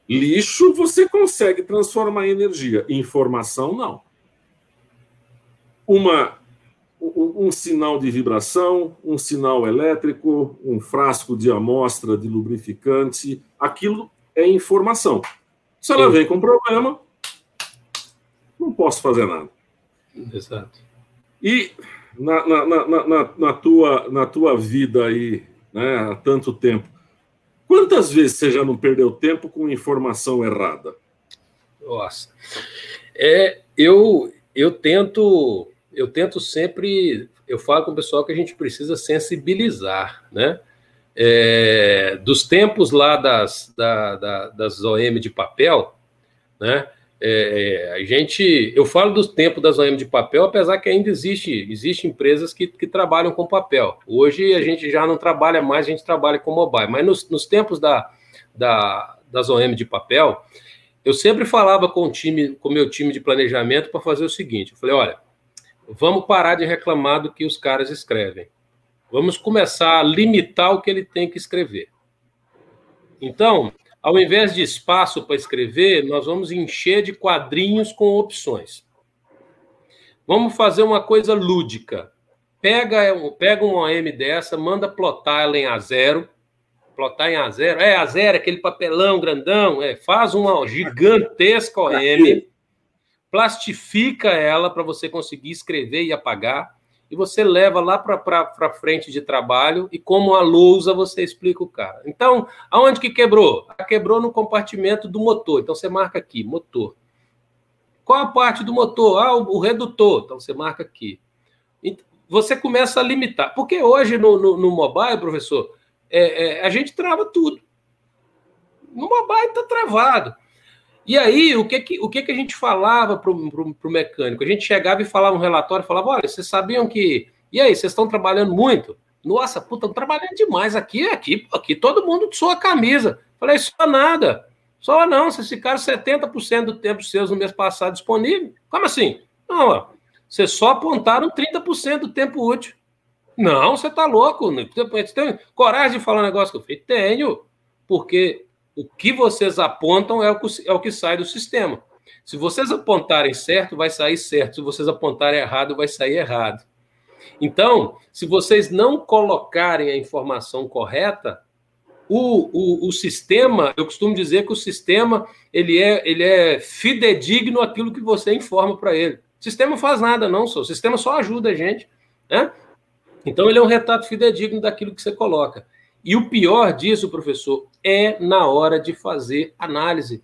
Lixo você consegue transformar em energia, informação, não. Uma, um, um sinal de vibração, um sinal elétrico, um frasco de amostra de lubrificante, aquilo é informação. Se ela Sim. vem com problema, não posso fazer nada. Exato. E na, na, na, na, tua, na tua vida aí, né, há tanto tempo, quantas vezes você já não perdeu tempo com informação errada? Nossa. É, eu, eu tento eu tento sempre, eu falo com o pessoal que a gente precisa sensibilizar, né? É, dos tempos lá das, da, da, das OM de papel, né? É, a gente, eu falo do tempo das OEM de papel, apesar que ainda existe, existe empresas que, que trabalham com papel. Hoje a gente já não trabalha mais, a gente trabalha com mobile. Mas nos, nos tempos da, da, das OEM de papel, eu sempre falava com o time, com o meu time de planejamento para fazer o seguinte: eu falei, olha, vamos parar de reclamar do que os caras escrevem. Vamos começar a limitar o que ele tem que escrever. Então, ao invés de espaço para escrever, nós vamos encher de quadrinhos com opções. Vamos fazer uma coisa lúdica. Pega, pega uma OM dessa, manda plotar ela em A0. Plotar em A0. É, A0, aquele papelão grandão. É, faz uma gigantesca OM, plastifica ela para você conseguir escrever e apagar e você leva lá para frente de trabalho e como a lousa você explica o cara. Então, aonde que quebrou? Quebrou no compartimento do motor. Então você marca aqui, motor. Qual a parte do motor? Ah, o, redutor. Então você marca aqui. Você começa a limitar. Porque hoje no, no, no mobile, professor, é, é, a gente trava tudo. No mobile está travado. E aí, o que, que, o que, que a gente falava para o mecânico? A gente chegava e falava um relatório, falava, olha, vocês sabiam que... E aí, vocês estão trabalhando muito? Nossa, puta, estão trabalhando demais aqui, aqui, aqui todo mundo sua a camisa. Falei, só nada. Só não, vocês ficaram 70% do tempo seus no mês passado disponível. Como assim? Não, vocês só apontaram 30% do tempo útil. Não, você tá louco. Você tem coragem de falar um negócio que eu falei? Tenho, porque o que vocês apontam é o que, é o que sai do sistema. Se vocês apontarem certo, vai sair certo. Se vocês apontarem errado, vai sair errado. Então, se vocês não colocarem a informação correta, o, o, o, sistema, eu costumo dizer que o sistema ele é, ele é fidedigno aquilo que você informa para ele. O sistema faz nada, não, só. o sistema só ajuda a gente. Né? Então, ele é um retrato fidedigno daquilo que você coloca. E o pior disso, professor, é na hora de fazer análise,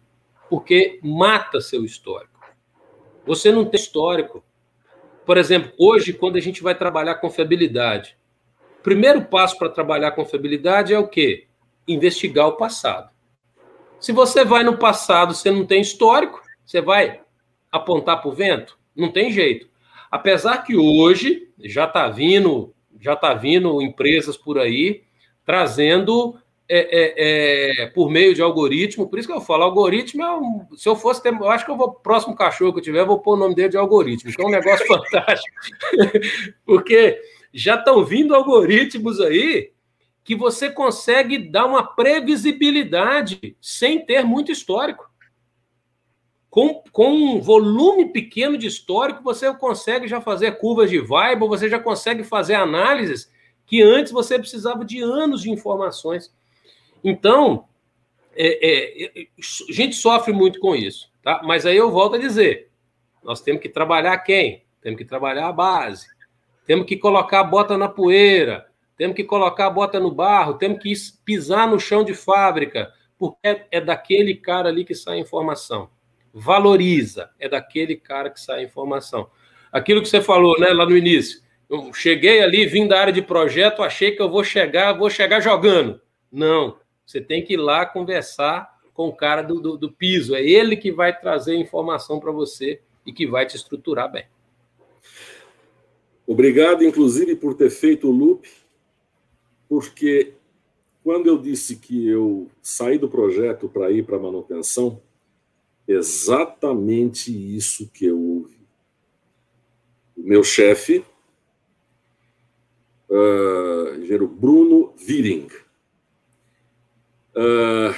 porque mata seu histórico. Você não tem histórico. Por exemplo, hoje, quando a gente vai trabalhar confiabilidade, o primeiro passo para trabalhar confiabilidade é o quê? Investigar o passado. Se você vai no passado, você não tem histórico, você vai apontar para o vento? Não tem jeito. Apesar que hoje já está vindo, já tá vindo empresas por aí trazendo é, é, é, por meio de algoritmo. Por isso que eu falo, algoritmo é um, Se eu fosse ter. Eu acho que eu vou. Próximo cachorro que eu tiver, eu vou pôr o nome dele de algoritmo, que é um negócio [laughs] fantástico. Porque já estão vindo algoritmos aí que você consegue dar uma previsibilidade sem ter muito histórico. Com, com um volume pequeno de histórico, você consegue já fazer curvas de vibe, você já consegue fazer análises que antes você precisava de anos de informações. Então, é, é, é, a gente sofre muito com isso, tá? Mas aí eu volto a dizer: nós temos que trabalhar quem? Temos que trabalhar a base, temos que colocar a bota na poeira, temos que colocar a bota no barro, temos que pisar no chão de fábrica, porque é, é daquele cara ali que sai a informação. Valoriza, é daquele cara que sai a informação. Aquilo que você falou né, lá no início, eu cheguei ali, vim da área de projeto, achei que eu vou chegar, vou chegar jogando. Não, você tem que ir lá conversar com o cara do, do, do piso. É ele que vai trazer informação para você e que vai te estruturar bem. Obrigado, inclusive, por ter feito o loop, porque quando eu disse que eu saí do projeto para ir para manutenção, exatamente isso que eu ouvi. O meu chefe, uh, engenheiro Bruno Viring. Uh,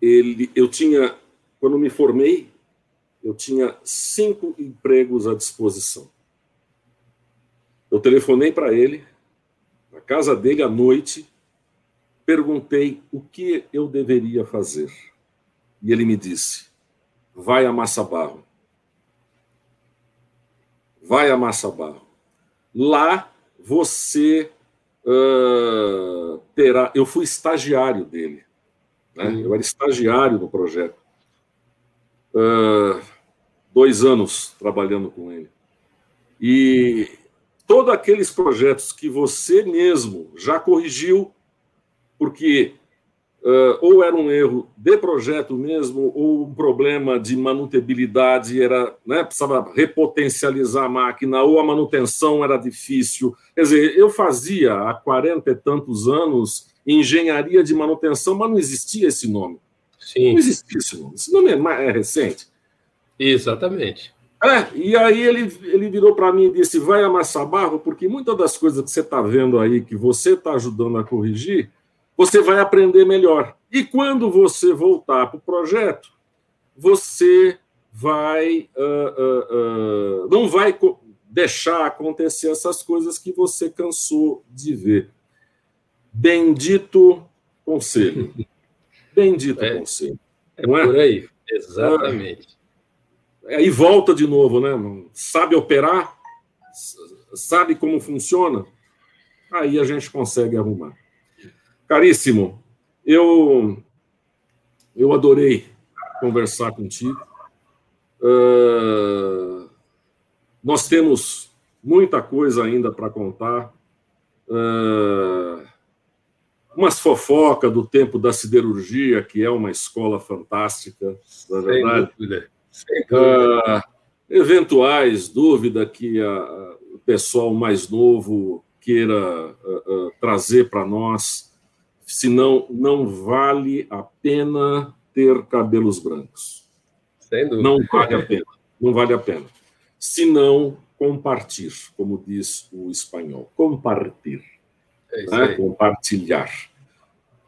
ele, eu tinha, quando me formei, eu tinha cinco empregos à disposição. Eu telefonei para ele, na casa dele à noite, perguntei o que eu deveria fazer. E ele me disse: vai a Massa Barro. Vai a Massa Barro. Lá você uh, terá. Eu fui estagiário dele, né? Uhum. eu era estagiário do projeto. Uh, dois anos trabalhando com ele. E todos aqueles projetos que você mesmo já corrigiu, porque ou era um erro de projeto mesmo, ou um problema de manutabilidade, era, né, precisava repotencializar a máquina, ou a manutenção era difícil. Quer dizer, eu fazia há 40 e tantos anos engenharia de manutenção, mas não existia esse nome. Sim. Não existia esse nome. Esse nome é, é recente. Exatamente. É, e aí ele, ele virou para mim e disse: vai amassar barro, porque muitas das coisas que você está vendo aí, que você está ajudando a corrigir, você vai aprender melhor. E quando você voltar para o projeto, você vai uh, uh, uh, não vai deixar acontecer essas coisas que você cansou de ver. Bendito conselho. [laughs] Bendito é, conselho. É não é por aí, exatamente. Aí volta de novo, né? Sabe operar? Sabe como funciona? Aí a gente consegue arrumar. Caríssimo, eu eu adorei conversar contigo. Uh, nós temos muita coisa ainda para contar. Uh, umas fofocas do tempo da siderurgia, que é uma escola fantástica, na verdade. Sem dúvida. Sem dúvida. Uh, eventuais dúvidas que a, o pessoal mais novo queira trazer para nós, senão não vale a pena ter cabelos brancos. Sem dúvida. Não vale a pena. Não vale a pena. Se não, compartilhar, como diz o espanhol. Compartilhar. É né? Compartilhar.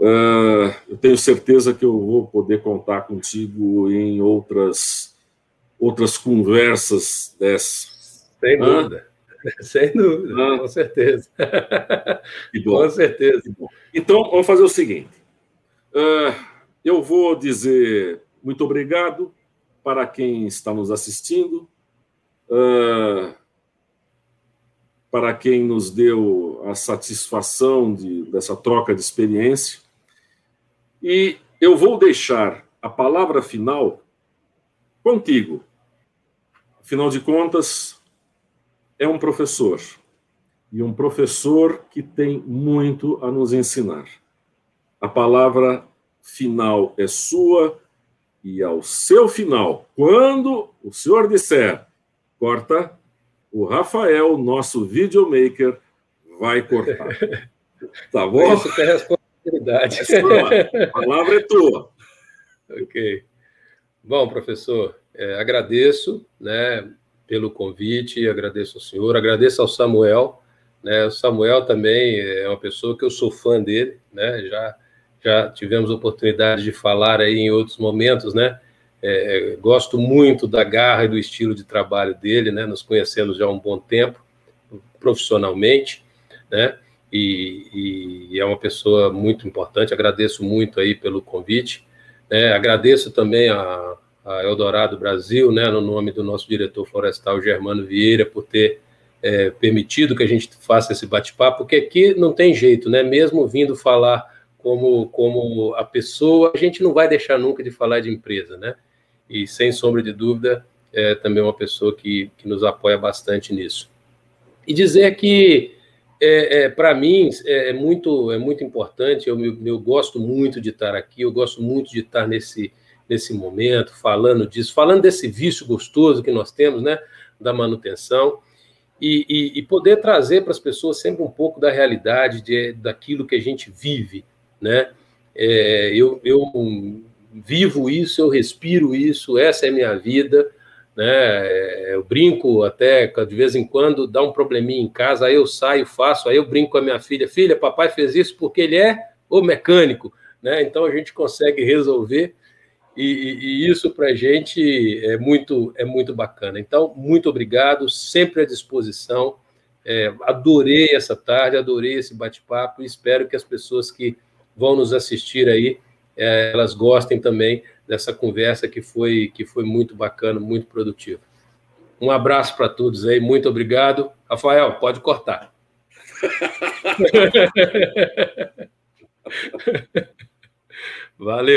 Uh, eu tenho certeza que eu vou poder contar contigo em outras, outras conversas dessas. Sem dúvida. [laughs] Sem dúvida, com certeza. [laughs] Com certeza. Então, vamos fazer o seguinte. Uh, eu vou dizer muito obrigado para quem está nos assistindo, uh, para quem nos deu a satisfação de, dessa troca de experiência. E eu vou deixar a palavra final contigo. Afinal de contas, é um professor. E um professor que tem muito a nos ensinar. A palavra final é sua e ao seu final, quando o senhor disser corta, o Rafael, nosso videomaker, vai cortar. [laughs] Tá bom? Isso tem responsabilidade. É a palavra é tua. ok. Bom, professor, é, agradeço né, pelo convite, agradeço ao senhor, agradeço ao Samuel. Né, o Samuel também é uma pessoa que eu sou fã dele, né, já já tivemos oportunidade de falar aí em outros momentos, né? É, gosto muito da garra e do estilo de trabalho dele, né? Nos conhecemos já há um bom tempo, profissionalmente, né? E, e é uma pessoa muito importante. Agradeço muito aí pelo convite. Né? Agradeço também a, Eldorado Brasil, né? No nome do nosso diretor florestal Germano Vieira, por ter é, permitido que a gente faça esse bate-papo, porque aqui não tem jeito, né? Mesmo vindo falar como, como a pessoa, a gente não vai deixar nunca de falar de empresa, né? E sem sombra de dúvida, é também uma pessoa que, que nos apoia bastante nisso. E dizer que, é, é para mim, é, é, muito, é muito importante, eu, eu, eu gosto muito de estar aqui, eu gosto muito de estar nesse, nesse momento, falando disso, falando desse vício gostoso que nós temos, né? Da manutenção. E, e, e, poder trazer para as pessoas sempre um pouco da realidade de, daquilo que a gente vive, né? É, eu, eu vivo isso, eu respiro isso, essa é a minha vida, né? É, eu brinco até de vez em quando, dá um probleminha em casa, aí eu saio, faço, aí eu brinco com a minha filha, filha, papai fez isso porque ele é o mecânico, né? Então a gente consegue resolver e, e, e isso para a gente é muito é muito bacana. Então muito obrigado, sempre à disposição. É, adorei essa tarde, adorei esse bate-papo e espero que as pessoas que vão nos assistir aí, é, elas gostem também dessa conversa que foi, que foi muito bacana, muito produtiva. Um abraço para todos aí, muito obrigado. Rafael, pode cortar. [laughs] [laughs] Valeu.